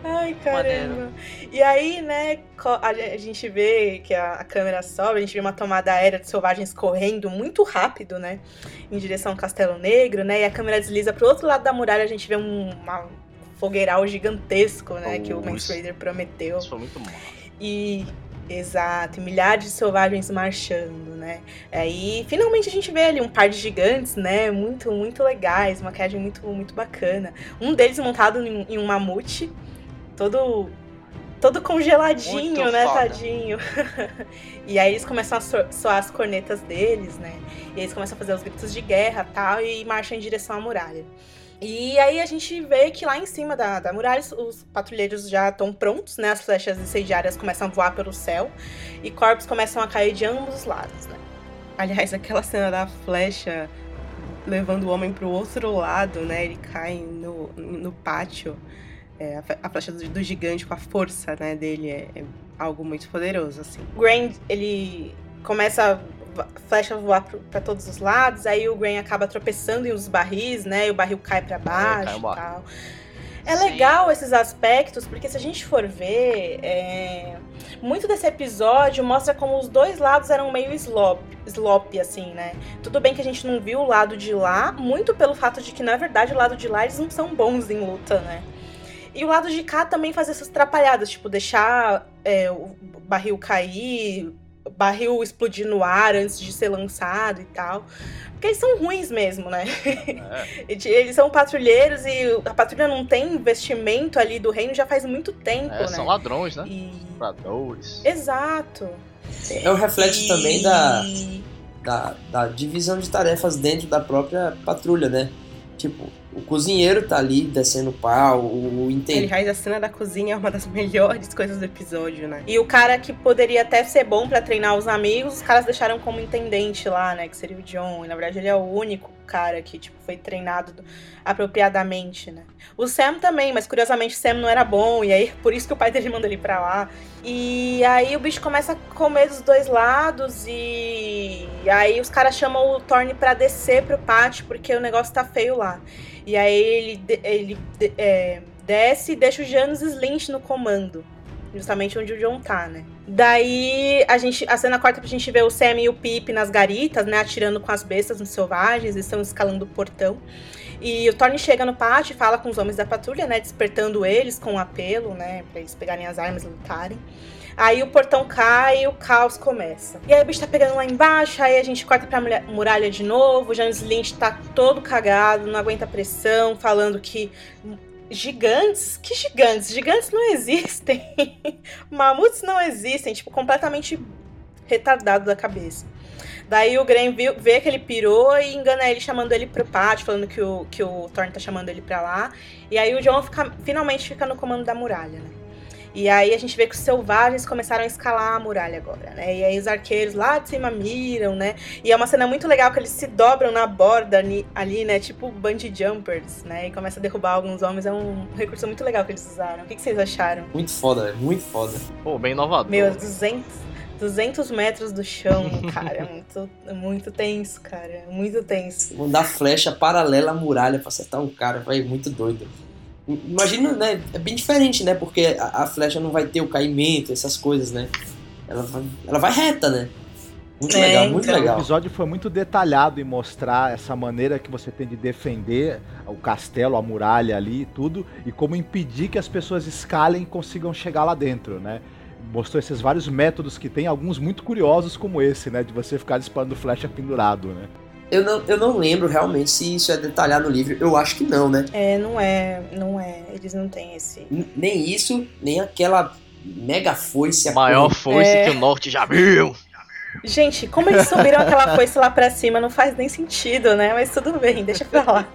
Ai, caramba. E aí, né, a gente vê que a câmera sobe, a gente vê uma tomada aérea de selvagens correndo muito rápido, né, em direção ao Castelo Negro, né, e a câmera desliza pro outro lado da muralha, a gente vê um uma fogueiral gigantesco, né, oh, que o Mance Raider prometeu. Isso foi muito bom. E Exato, milhares de selvagens marchando, né? Aí finalmente a gente vê ali um par de gigantes, né? Muito, muito legais, uma maquiagem muito, muito bacana. Um deles montado em, em um mamute, todo todo congeladinho, muito né, foda. tadinho. <laughs> e aí eles começam a soar as cornetas deles, né? E eles começam a fazer os gritos de guerra tal, e marcham em direção à muralha. E aí a gente vê que lá em cima da, da muralha os patrulheiros já estão prontos, né? As flechas incendiárias começam a voar pelo céu e corpos começam a cair de ambos os lados, né? Aliás, <laughs> aquela cena da flecha levando o homem para o outro lado, né? Ele cai no, no pátio. É, a flecha do, do, gigante com a força né, dele é, é algo muito poderoso, assim. Grand, ele começa flecha voar para todos os lados, aí o Gwen acaba tropeçando em uns barris, né? E o barril cai para baixo é, e tal. É Sim. legal esses aspectos, porque se a gente for ver, é... muito desse episódio mostra como os dois lados eram meio slop, slop, assim, né? Tudo bem que a gente não viu o lado de lá, muito pelo fato de que, na verdade, o lado de lá eles não são bons em luta, né? E o lado de cá também faz essas atrapalhadas, tipo, deixar é, o barril cair, barril explodir no ar antes de ser lançado e tal. Porque eles são ruins mesmo, né? É. <laughs> eles são patrulheiros e a patrulha não tem investimento ali do reino já faz muito tempo, é, né? São ladrões, né? E... Ladrões. Exato. É o reflexo e... também da, da, da divisão de tarefas dentro da própria patrulha, né? Tipo, o cozinheiro tá ali descendo pau, o entende. Aliás, a cena da cozinha é <laughs> uma das melhores coisas do episódio, né? E o cara que poderia até ser bom para treinar os amigos, os caras deixaram como intendente lá, né? Que seria o John. E na verdade ele é o único cara que, tipo, foi treinado apropriadamente, né? O Sam também, mas curiosamente o Sam não era bom, e aí por isso que o pai dele manda ele pra lá. E aí o bicho começa a comer dos dois lados e, e aí os caras chamam o Thorne pra descer pro pátio, porque o negócio tá feio lá. E aí ele, ele é, desce e deixa o Janus Slint no comando. Justamente onde o John tá, né? Daí a gente. A cena corta pra gente ver o Sam e o Pip nas garitas, né? Atirando com as bestas nos selvagens, eles estão escalando o portão. E o Thorne chega no pátio e fala com os homens da patrulha, né? Despertando eles com um apelo, né? Pra eles pegarem as armas e lutarem. Aí o portão cai e o caos começa. E aí o bicho tá pegando lá embaixo, aí a gente corta pra muralha de novo. O James Lynch tá todo cagado, não aguenta pressão, falando que gigantes? Que gigantes? Gigantes não <laughs> existem. Mamutes não existem, tipo, completamente retardado da cabeça. Daí o Graham viu, vê que ele pirou e engana ele chamando ele pro pátio, falando que o, que o Thorne tá chamando ele pra lá. E aí o John fica, finalmente fica no comando da muralha, né? E aí a gente vê que os selvagens começaram a escalar a muralha agora, né? E aí os arqueiros lá de cima miram, né? E é uma cena muito legal que eles se dobram na borda ali, né? Tipo bungee jumpers, né? E começa a derrubar alguns homens. É um recurso muito legal que eles usaram. O que, vocês acharam? Muito foda, muito foda. Pô, bem inovador. Meu, 200, 200 metros do chão, cara. É muito, é muito tenso, cara. É muito tenso. Mandar flecha paralela à muralha pra acertar um cara, vai muito doido. Imagina, né? É bem diferente, né? Porque a, a, flecha não vai ter o caimento, essas coisas, né? Ela vai, ela vai reta, né? Muito é, legal, muito então. legal. O episódio foi muito detalhado em mostrar essa maneira que você tem de defender o castelo, a muralha ali e tudo, e como impedir que as pessoas escalem e consigam chegar lá dentro, né? Mostrou esses vários métodos que tem, alguns muito curiosos como esse, né? De você ficar disparando flecha pendurado, né? Eu não, eu não lembro realmente se isso é detalhado no livro. Eu acho que não, né? É, não é. Não é. Eles não têm esse. N nem isso, nem aquela mega foice. Maior foice é... que o norte já viu. Gente, como eles subiram aquela foice lá pra cima não faz nem sentido, né? Mas tudo bem, deixa pra lá.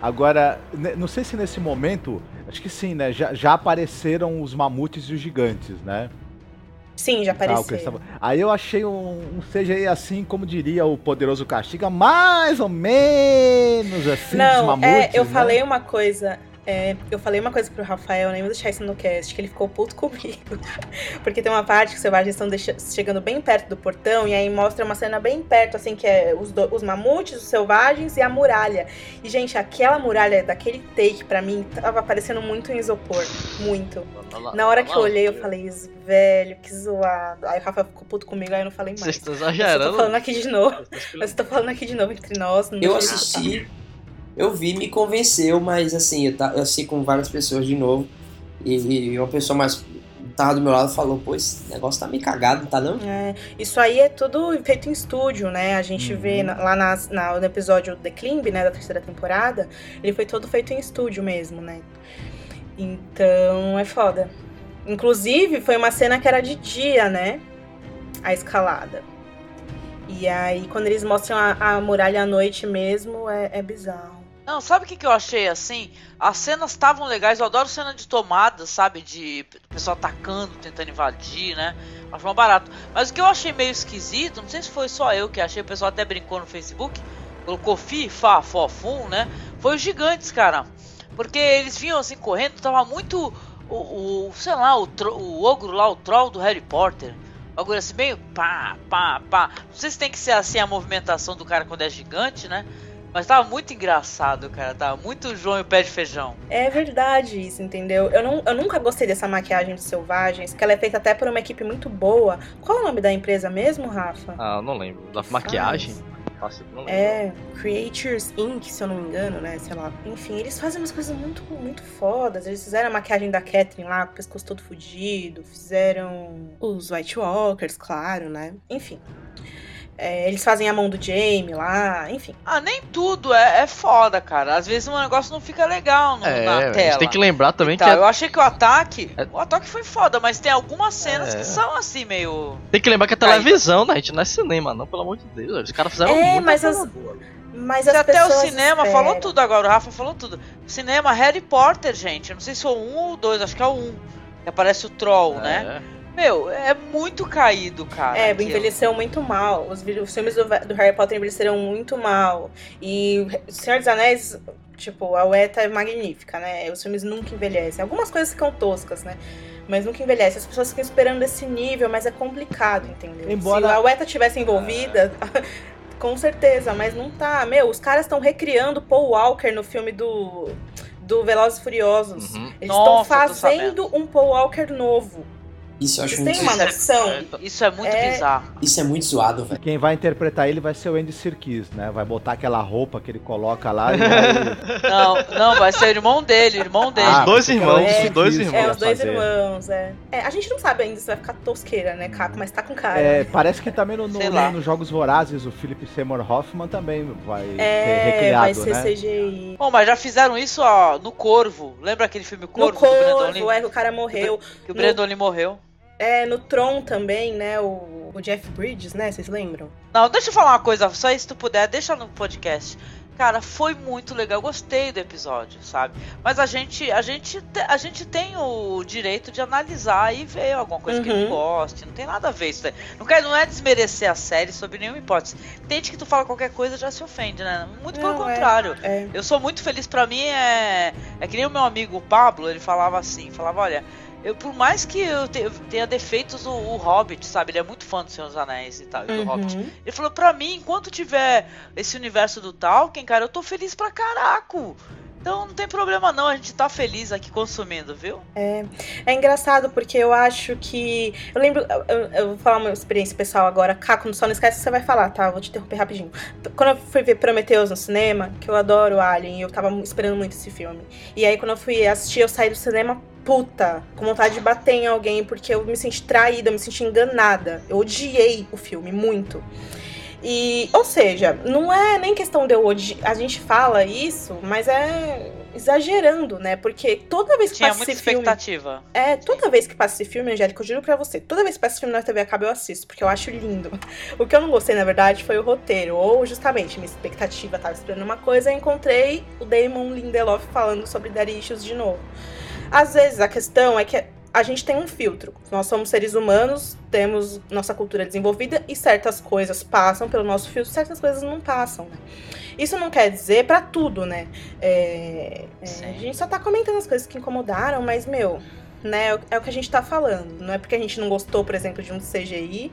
Agora, não sei se nesse momento, acho que sim, né? Já, já apareceram os mamutes e os gigantes, né? Sim, já apareceu. Ah, Aí eu achei um, um CGI assim, como diria o Poderoso Castiga, mais ou menos assim, Não, mamutes, é, eu né? falei uma coisa é, eu falei uma coisa pro Rafael, nem vou deixar isso no cast, que ele ficou puto <laughs> comigo. Porque tem uma parte que os selvagens estão chegando bem perto do portão, e aí mostra uma cena bem perto, assim, que é os, do, os mamutes, os selvagens e a muralha. E, gente, aquela muralha daquele take, pra mim, tava parecendo muito em isopor. Muito. Na hora que eu olhei, eu falei, velho, que zoado. Aí o Rafael ficou puto comigo, aí eu não falei mais. Vocês estão exagerando. Eu tô falando aqui de novo. Eu tô falando aqui de novo entre nós. Eu assisti eu vi, me convenceu, mas assim, eu, tá, eu com várias pessoas de novo. E, e uma pessoa mais tava do meu lado falou, pô, esse negócio tá meio cagado, tá não? É, isso aí é tudo feito em estúdio, né? A gente uhum. vê na, lá na, na, no episódio The Climb, né, da terceira temporada, ele foi todo feito em estúdio mesmo, né? Então é foda. Inclusive, foi uma cena que era de dia, né? A escalada. E aí, quando eles mostram a, a muralha à noite mesmo, é, é bizarro. Não, sabe o que, que eu achei assim? As cenas estavam legais, eu adoro cena de tomada, sabe? De pessoal atacando, tentando invadir, né? Acho mais barato. Mas o que eu achei meio esquisito, não sei se foi só eu que achei, o pessoal até brincou no Facebook, colocou fi, fa, fó, fum, né? Foi os gigantes, cara. Porque eles vinham assim correndo, tava muito. O, o sei lá, o, o ogro lá, o troll do Harry Potter. Agora assim, meio pá, pá, pá. Não sei se tem que ser assim a movimentação do cara quando é gigante, né? Mas tava muito engraçado, cara. Tava muito João e o pé de feijão. É verdade isso, entendeu? Eu, não, eu nunca gostei dessa maquiagem de selvagens, que ela é feita até por uma equipe muito boa. Qual é o nome da empresa mesmo, Rafa? Ah, não lembro. Da maquiagem? Nossa, não lembro. É, Creatures Inc., se eu não me engano, né? Sei lá. Enfim, eles fazem umas coisas muito, muito fodas. Eles fizeram a maquiagem da Catherine lá, com o pescoço todo fudido. Fizeram os White Walkers, claro, né? Enfim. É, eles fazem a mão do Jamie lá, enfim. Ah, nem tudo é, é foda, cara. Às vezes o negócio não fica legal no, é, na tela. tem que lembrar também que. Eu achei que o ataque. É... O ataque foi foda, mas tem algumas cenas que é. são assim, meio. Tem que lembrar que é televisão, né? A gente não é cinema, não, pelo amor de Deus. Os caras fizeram é, mas as... Mas as até o cinema esperam. falou tudo agora, o Rafa falou tudo. Cinema Harry Potter, gente. Eu não sei se foi o um ou dois, acho que é o um. Que aparece o Troll, é. né? Meu, é muito caído, cara. É, aquilo. envelheceu muito mal. Os, os filmes do, do, Harry Potter envelheceram muito mal. E o Senhor dos Anéis, tipo, a Ueta é magnífica, né? Os filmes nunca envelhecem. Algumas coisas ficam toscas, né? Mas nunca envelhece. As pessoas ficam esperando esse nível, mas é complicado, entendeu? Embora... Se a Ueta tivesse envolvida. <laughs> Com certeza, mas não tá. Meu, os caras estão recriando Paul Walker no filme do do Velozes e Furiosos. Uhum. Eles estão fazendo um Paul Walker novo. Isso eu acho Vocês muito, têm uma é- noção? Isso é muito É. bizarro. isso é muito zoado, velho. Quem vai interpretar ele vai ser o Andy Serkis, né? Vai botar aquela roupa que ele coloca lá e <laughs> vai... Não, não, vai ser o irmão dele, o irmão dele. Ah, dois irmãos, é os dois irmãos. É, os dois fazer. irmãos, é. É, A gente não sabe ainda se vai ficar tosqueira, né, Caco? Mas tá com cara. É, parece que também no, no, lá. nos Jogos Vorazes o Philip Seymour Hoffman também vai ser É, recriado, vai ser né? CGI. Bom, mas já fizeram isso, ó, no Corvo. Lembra aquele filme No Corvo? que o Brandon Corvo, é que o cara morreu. Que o no- Brandon morreu. É, no Tron também, né? O, o Jeff Bridges, né? Vocês lembram? Não, deixa eu falar uma coisa, só aí se tu puder, deixa no podcast. Cara, foi muito legal, eu gostei do episódio, sabe? Mas a gente, a gente, te- a gente tem o direito de analisar e ver alguma coisa que Uhum. não goste. Não tem nada a ver isso. daí. Não, quer, não é desmerecer a série sob nenhuma hipótese. Tem gente que tu fala qualquer coisa já se ofende, né? Muito pelo Não, é. contrário. É. Eu sou muito feliz, pra mim é. É que nem o meu amigo Pablo, ele falava assim, falava, olha, eu, por mais que eu, te- eu tenha defeitos o, o Hobbit, sabe? Ele é muito fã do Senhor dos Anéis e tal, e do Hobbit. Uhum. Ele falou, pra mim, enquanto tiver esse universo do Tolkien, cara, eu tô feliz pra caraco. Então não tem problema não, a gente tá feliz aqui consumindo, viu? É engraçado porque eu acho que. Eu lembro. Eu, eu vou falar uma experiência pessoal agora. Caco, só não esquece que você vai falar, tá? Eu vou te interromper rapidinho. Quando eu fui ver Prometheus no cinema, que eu adoro Alien, e eu tava esperando muito esse filme. E aí, quando eu fui assistir, eu saí do cinema puta, com vontade de bater em alguém, porque eu me senti traída, eu me senti enganada. Eu odiei o filme muito. E, ou seja, não é nem questão de eu odiar. A gente fala isso, mas é exagerando, né? Porque toda vez que Tinha passa muita esse filme. É, toda vez que passa esse filme, Angélica, eu juro pra você, toda vez que passa esse filme na TV acaba eu assisto, porque eu acho lindo. <laughs> O que eu não gostei, na verdade, foi o roteiro, ou justamente minha expectativa tava esperando uma coisa e encontrei o Damon Lindelof falando sobre Issues de novo. Às vezes a questão é que a gente tem um filtro. Nós somos seres humanos, temos nossa cultura desenvolvida e certas coisas passam pelo nosso filtro, certas coisas não passam, né? Isso não quer dizer pra tudo, né? É, é, a gente só tá comentando as coisas que incomodaram, mas, meu, né, é o- é o que a gente tá falando. Não é porque a gente não gostou, por exemplo, de um CGI,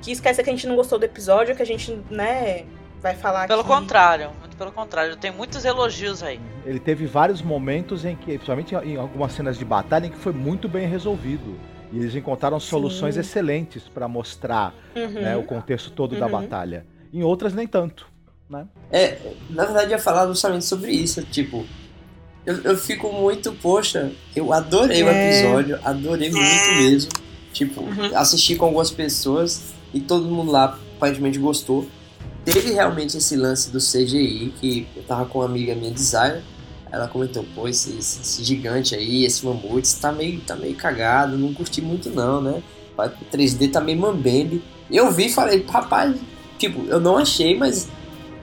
que esquece que a gente não gostou do episódio, que a gente, né, vai falar Pelo que... contrário, muito pelo contrário. Tem muitos elogios aí. Ele teve vários momentos em que, principalmente em algumas cenas de batalha, em que foi muito bem resolvido. E eles encontraram soluções Sim. excelentes para mostrar Uhum. né, o contexto todo da Uhum. batalha. Em outras, nem tanto. Né? É, na verdade, eu ia falar justamente sobre isso. Tipo, eu, eu fico muito, poxa, eu adorei o É. episódio, adorei muito mesmo. Tipo, Uhum. assisti com algumas pessoas e todo mundo lá aparentemente gostou. Teve realmente esse lance do CGI, que eu tava com uma amiga minha designer. Ela comentou, pô, esse, esse- esse gigante aí, esse mamute, tá meio, tá meio cagado, não curti muito não, né? O 3D tá meio mambembe. Eu vi e falei, rapaz, tipo, eu não achei, mas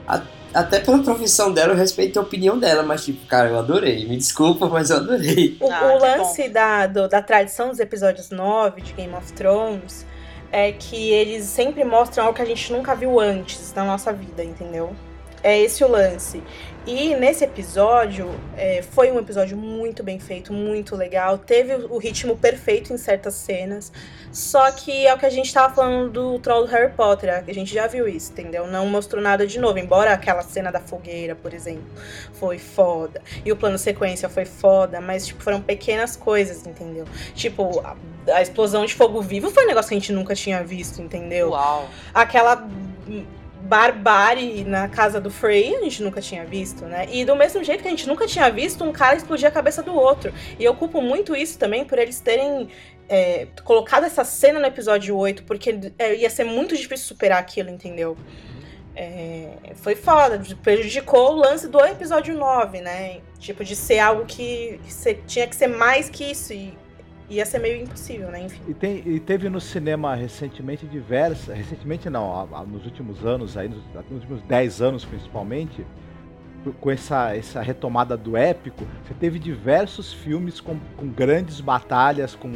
a- até pela profissão dela, eu respeito a opinião dela, mas tipo, cara, eu adorei. Me desculpa, mas eu adorei. O, Ah, o lance da, do- da tradição dos episódios 9 de Game of Thrones é que eles sempre mostram algo que a gente nunca viu antes na nossa vida, entendeu? É esse o lance. E nesse episódio, é, foi um episódio muito bem feito, muito legal. Teve o ritmo perfeito em certas cenas. Só que é o que a gente tava falando do troll do Harry Potter. A gente já viu isso, entendeu? Não mostrou nada de novo. Embora aquela cena da fogueira, por exemplo, foi foda. E o plano sequência foi foda, mas, tipo, foram pequenas coisas, entendeu? Tipo, a, a explosão de fogo vivo foi um negócio que a gente nunca tinha visto, entendeu? Uau. Aquela barbárie na casa do Frey, a gente nunca tinha visto, né? E do mesmo jeito que a gente nunca tinha visto um cara explodir a cabeça do outro. E eu culpo muito isso também por eles terem é, colocado essa cena no episódio 8, porque é, ia ser muito difícil superar aquilo, entendeu? É, foi foda, prejudicou o lance do episódio 9, né? Tipo, de ser algo que tinha que ser mais que isso. E ia ser meio impossível, né? Enfim. E, tem, e teve no cinema recentemente diversas. Recentemente não, nos últimos anos, aí, nos, nos últimos 10 anos principalmente, com essa, essa retomada do épico, você teve diversos filmes com, com grandes batalhas, com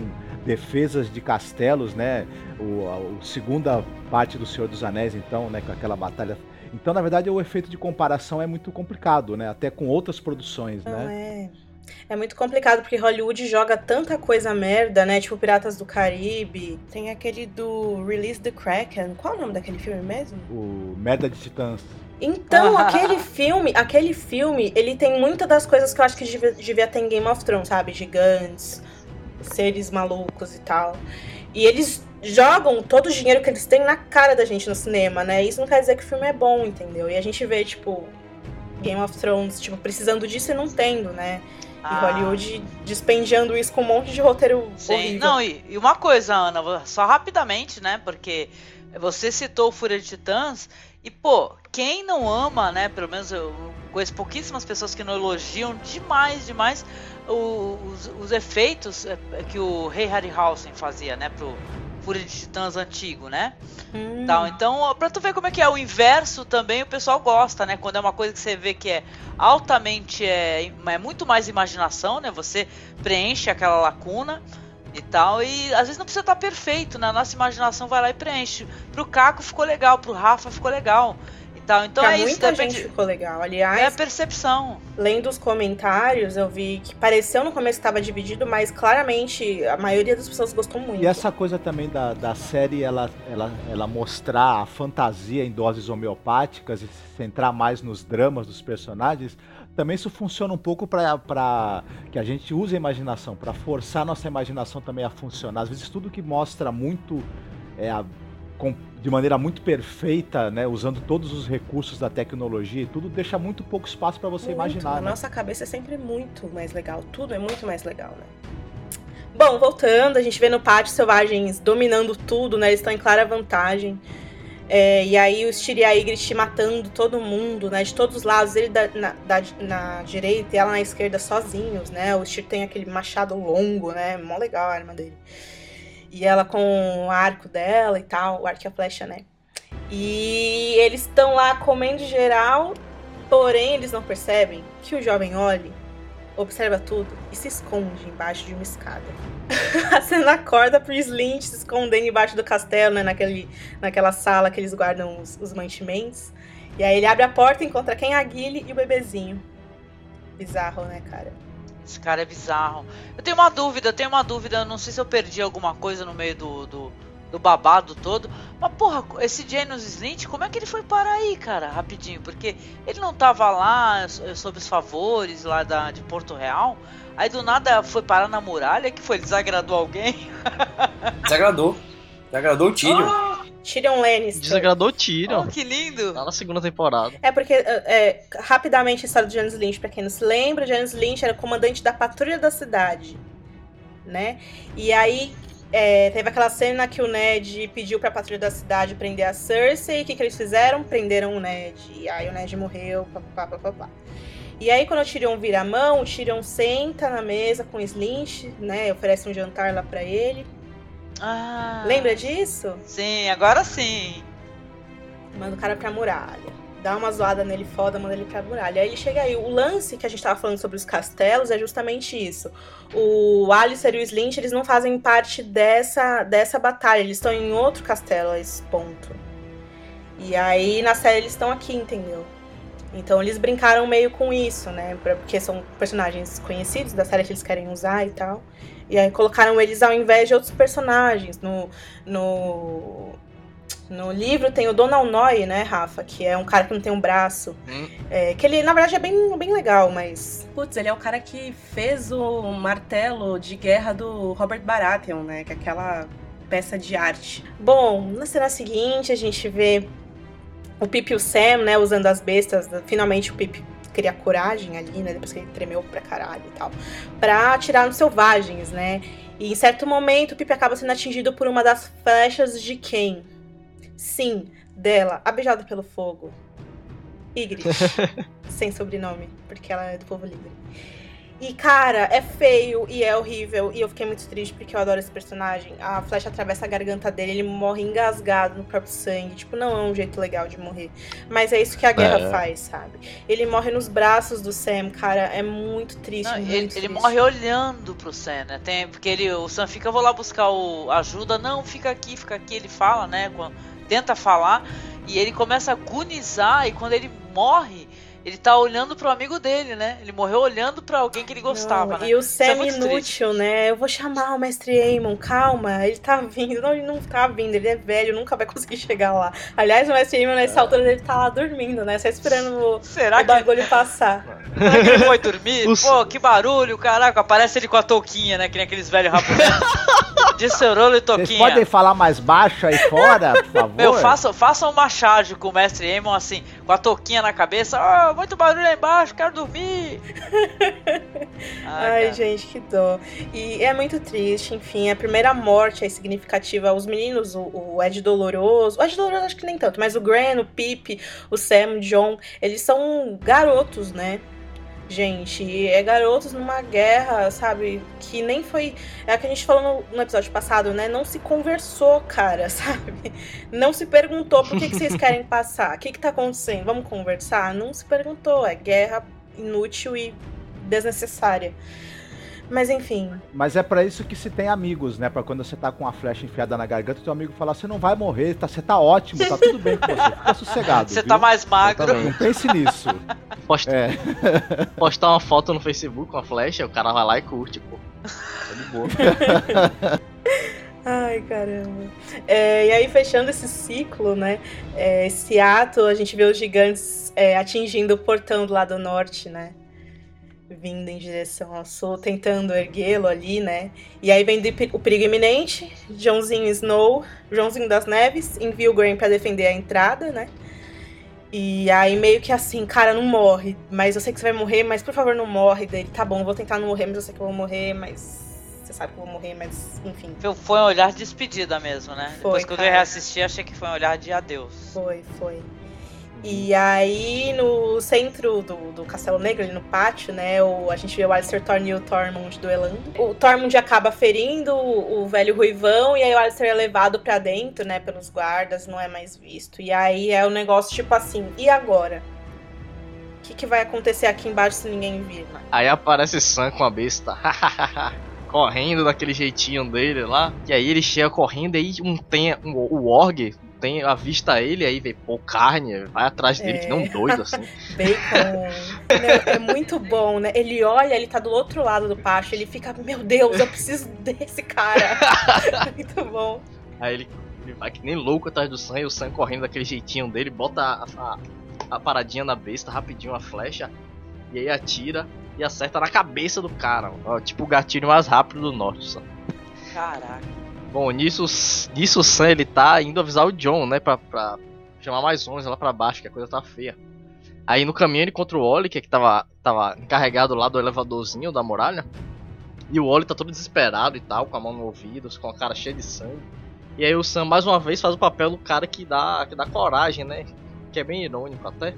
defesas de castelos, né? O, a, o segunda parte do Senhor dos Anéis, então, né? Com aquela batalha. Então, na verdade, o efeito de comparação é muito complicado, né? Até com outras produções, Não né? é. É muito complicado porque Hollywood joga tanta coisa merda, né? Tipo Piratas do Caribe. Tem aquele do Release the Kraken. Qual é o nome daquele filme mesmo? O Merda de Titãs. Então, <laughs> aquele filme, aquele filme, ele tem muitas das coisas que eu acho que devia, devia ter em Game of Thrones, sabe? Gigantes, seres malucos e tal. E eles jogam todo o dinheiro que eles têm na cara da gente no cinema, né? Isso não quer dizer que o filme é bom, entendeu? E a gente vê, tipo, Game of Thrones, tipo, precisando disso e não tendo, né? E Ah. Hollywood dispendiando isso com um monte de roteiro Sim, horrível. não, e, e uma coisa, Ana, só rapidamente, né? Porque você citou Fúria de Titãs e, pô, quem não ama, né? Pelo menos eu conheço pouquíssimas pessoas que não elogiam demais, demais os, os efeitos é, que o Rei Harryhausen fazia, né? Pro Fúria de Titãs antigo, né? Hum. Tal. Então, pra tu ver como é que é o inverso também, o pessoal gosta, né? Quando é uma coisa que você vê que é altamente, é, é muito mais imaginação, né? Você preenche aquela lacuna e tal, e às vezes não precisa estar perfeito, né? A nossa imaginação vai lá e preenche. Pro Caco ficou legal, pro Rafa ficou legal tal. Então pra é isso, muita gente ficou legal. é a Aliás, percepção. lendo os comentários, eu vi que pareceu no começo que estava dividido, mas claramente a maioria das pessoas gostou muito. E essa coisa também da, da série, ela, ela, ela mostrar a fantasia em doses homeopáticas e se centrar mais nos dramas dos personagens, também isso funciona um pouco para que a gente use a imaginação, para forçar a nossa imaginação também a funcionar. Às vezes tudo que mostra muito, é, a- de maneira muito perfeita, né, usando todos os recursos da tecnologia e tudo, deixa muito pouco espaço para você Muito, imaginar. A né? nossa cabeça é sempre muito mais legal. Tudo é muito mais legal, né? Bom, voltando, a gente vê no pátio selvagens dominando tudo, né? Eles estão em clara vantagem. É, e aí o Styr e a Ygritte matando todo mundo, né? De todos os lados, ele da- na, da- na direita e ela na esquerda sozinhos, né? O Styr tem aquele machado longo, né? Mó legal a arma dele. E ela com o arco dela e tal, o arco e a flecha, né? E eles estão lá comendo geral, porém eles não percebem que o jovem Ollie observa tudo e se esconde embaixo de uma escada. <laughs> a cena acorda pro Slint se escondendo embaixo do castelo, né? Naquele, naquela sala que eles guardam os, os mantimentos. E aí ele abre a porta e encontra quem? A Guile e o bebezinho. Bizarro, né, cara? Esse cara é bizarro. Eu tenho uma dúvida, eu tenho uma dúvida. eu Não sei se eu perdi alguma coisa no meio do, do, do babado todo. Mas, porra, esse Janus Slint, como é que ele foi parar aí, cara? Rapidinho. Porque ele não tava lá sob os favores lá da, de Porto Real. Aí do nada foi parar na muralha. que foi? Desagradou alguém? <laughs> Desagradou. Desagradou o Tyrion. Tyrion Lannister. Desagradou o Tyrion. Oh, que lindo! Tá na segunda temporada. É porque, é, é, rapidamente, a história do James Lynch, pra quem não se lembra, James Lynch era o comandante da patrulha da cidade, né? E aí, é, teve aquela cena que o Ned pediu pra patrulha da cidade prender a Cersei, e o que, que eles fizeram? Prenderam o Ned, e aí o Ned morreu, papapá, papapá. E aí, quando o Tyrion vira a mão, o Tyrion senta na mesa com o Slinch, né? Oferece um jantar lá pra ele. Ah, Lembra disso? Sim, agora sim. Manda o cara pra muralha. Dá uma zoada nele foda, manda ele pra muralha. Aí ele chega aí. O lance que a gente tava falando sobre os castelos é justamente isso. O Alistair e o Slint, eles não fazem parte dessa, dessa batalha. Eles estão em outro castelo a esse ponto. E aí, na série, eles estão aqui, entendeu? Então eles brincaram meio com isso, né? Porque são personagens conhecidos da série que eles querem usar e tal. E aí colocaram eles ao invés de outros personagens. No, no, no livro tem o Donald Noy, né, Rafa? Que é um cara que não tem um braço. Hum. É, que ele, na verdade, é bem, bem legal, mas. Putz, ele é o cara que fez o martelo de guerra do Robert Baratheon, né? Que é aquela peça de arte. Bom, na cena seguinte a gente vê o Pip e o Sam, né, usando as bestas. Finalmente o Pip cria coragem ali, né? Depois que ele tremeu pra caralho e tal. Pra atirar nos selvagens, né? E em certo momento o Pip acaba sendo atingido por uma das flechas de quem? Sim, dela, abejada pelo fogo. Ygritte. <laughs> sem sobrenome, porque ela é do povo livre. E, cara, é feio e é horrível. E eu fiquei muito triste porque eu adoro esse personagem. A flecha atravessa a garganta dele, ele morre engasgado no próprio sangue. Tipo, não é um jeito legal de morrer. Mas é isso que a guerra É. faz, sabe? Ele morre nos braços do Sam, cara. É muito triste. Não, muito ele, ele triste. morre olhando pro Sam, né? Tem, porque ele, o Sam fica, eu vou lá buscar o, ajuda. Não, fica aqui, fica aqui. Ele fala, né? quando- tenta falar. E ele começa a agonizar. E quando ele morre, ele tá olhando pro amigo dele, né? Ele morreu olhando para alguém que ele gostava, não, né? E o Sam é inútil, né? Eu vou chamar o mestre Aemon, calma, ele tá vindo. Não, ele não tá vindo, ele é velho, nunca vai conseguir chegar lá. Aliás, o mestre Aemon, nessa é. altura, ele tá lá dormindo, né? Só esperando o, Será o bagulho passar. Será que ele foi dormir? Pô, que barulho, caraca, aparece ele com a touquinha, né? Que nem aqueles velhos raponeses. <laughs> De Cerolo e Toquinha. Vocês podem falar mais baixo aí fora, por <laughs> favor? Meu, façam faça uma charge com o mestre Aemon assim, com a touquinha na cabeça. Oh, muito barulho aí embaixo, quero dormir. <laughs> Ai, gente, que dó. E é muito triste, enfim. A primeira morte é significativa. Os meninos, o, o Ed Doloroso. O Ed Doloroso acho que nem tanto, mas o Gran, o Pip, o Sam, o John, eles são garotos, né? Gente. É garotos numa guerra, sabe? Que nem foi. É o que a gente falou no, no, episódio passado, né? Não se conversou, cara, <laughs> sabe? Não se perguntou por que, que vocês querem passar. O que, que tá acontecendo? Vamos conversar? Não se perguntou. É guerra inútil e desnecessária. Mas enfim. Mas é para isso que se tem amigos, né? Para quando você tá com a flecha enfiada na garganta, teu amigo falar: você não vai morrer, tá, você tá ótimo, tá tudo bem com você, fica sossegado. Você tá mais magro. Não pense nisso. Posta... É. <laughs> Postar uma foto no Facebook com a flecha, o cara vai lá e curte, pô. Tá de boa. <laughs> Ai, caramba. É, e aí, fechando esse ciclo, né? É, esse ato, a gente vê os gigantes é, atingindo o portão do lado norte, né? Vindo em direção ao sul, tentando erguê-lo ali, né? E aí vem o perigo iminente, Joãozinho Snow, Joãozinho das Neves, envia o Graham para defender a entrada, né? E aí meio que assim, cara, não morre, mas eu sei que você vai morrer, mas por favor não morre dele. Tá bom, vou tentar não morrer, mas eu sei que eu vou morrer, mas você sabe que eu vou morrer, mas enfim. Foi um olhar de despedida mesmo, né? Foi, Depois que eu reassisti, achei que foi um olhar de adeus. Foi, foi. E aí, no centro do, do Castelo Negro, ali no pátio, né, o, a gente vê o Alistair Thorne e o Tormund duelando. O Tormund acaba ferindo o, o velho ruivão, e aí o Alistair é levado para dentro, né, pelos guardas, não é mais visto. E aí é o um negócio tipo assim, e agora? O que, que vai acontecer aqui embaixo se ninguém vir? Aí aparece Sam com a besta. <laughs> correndo daquele jeitinho dele lá. E aí ele chega correndo e aí um tem um, o Org tem avista ele aí vê, pô, carne, vai atrás dele, é. que não um doido assim. <laughs> Bacon. é muito bom, né? Ele olha, ele tá do outro lado do pátio, ele fica, meu Deus, eu preciso desse cara. <laughs> muito bom. Aí ele, ele, vai que nem louco atrás do Sam e o Sam correndo daquele jeitinho dele, bota a, a, a paradinha na besta, rapidinho a flecha, e aí atira e acerta na cabeça do cara. Ó, tipo o gatilho mais rápido do norte. Sam. Caraca. Bom, nisso, nisso o Sam ele tá indo avisar o John, né? Pra, pra chamar mais homens lá pra baixo, que a coisa tá feia. Aí no caminho ele encontra o Oli, que, é que tava, tava encarregado lá do elevadorzinho da muralha. E o Oli tá todo desesperado e tal, com a mão no ouvido, com a cara cheia de sangue. E aí o Sam mais uma vez faz o papel do cara que dá, que dá coragem, né? Que é bem irônico até.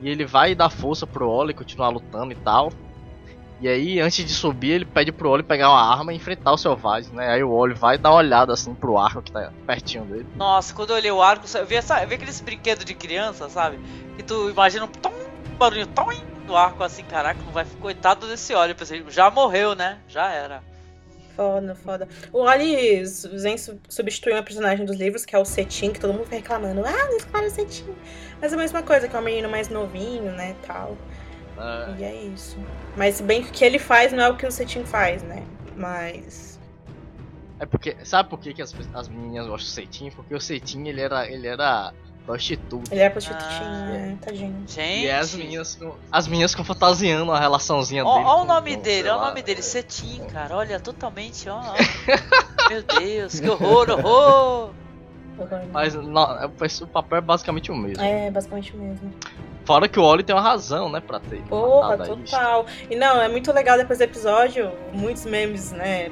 E ele vai dar força pro Oli continuar lutando e tal. E aí, antes de subir, ele pede pro Oli pegar uma arma e enfrentar o selvagem, né? Aí o Oli vai dar uma olhada assim pro arco que tá pertinho dele. Nossa, quando eu olhei o arco, eu vi, essa, eu vi aqueles brinquedos de criança, sabe? Que tu imagina um tom, barulho tom do arco assim, caraca, não vai coitado desse Oli. Eu pensei, já morreu, né? Já era. Foda, foda. O Oli vem substituir uma personagem dos livros, que é o Cetim, que todo mundo fica reclamando. Ah, não escolhe o Cetim. Mas é a mesma coisa, que é um menino mais novinho, né, tal. Ah. E é isso. Mas se bem que o que ele faz não é o que o Cetim faz, né? Mas. É porque. Sabe por que, que as, as meninas gostam do Cetim? Porque o Cetim ele era. ele era prostituto. Ele era prostitutinho, ah, é, tadinho. Gente. E as meninas, as meninas ficam fantasiando a relaçãozinha ó, dele. Olha o nome dele, olha o nome dele, Cetim, cara. Olha, totalmente, ó. <laughs> Meu Deus, que horror, horror! Mas não, é, o papel é basicamente o mesmo. É, basicamente o mesmo. Fora que o Oli tem uma razão, né, pra ter. Porra, total. E não, é muito legal depois do episódio, muitos memes, né,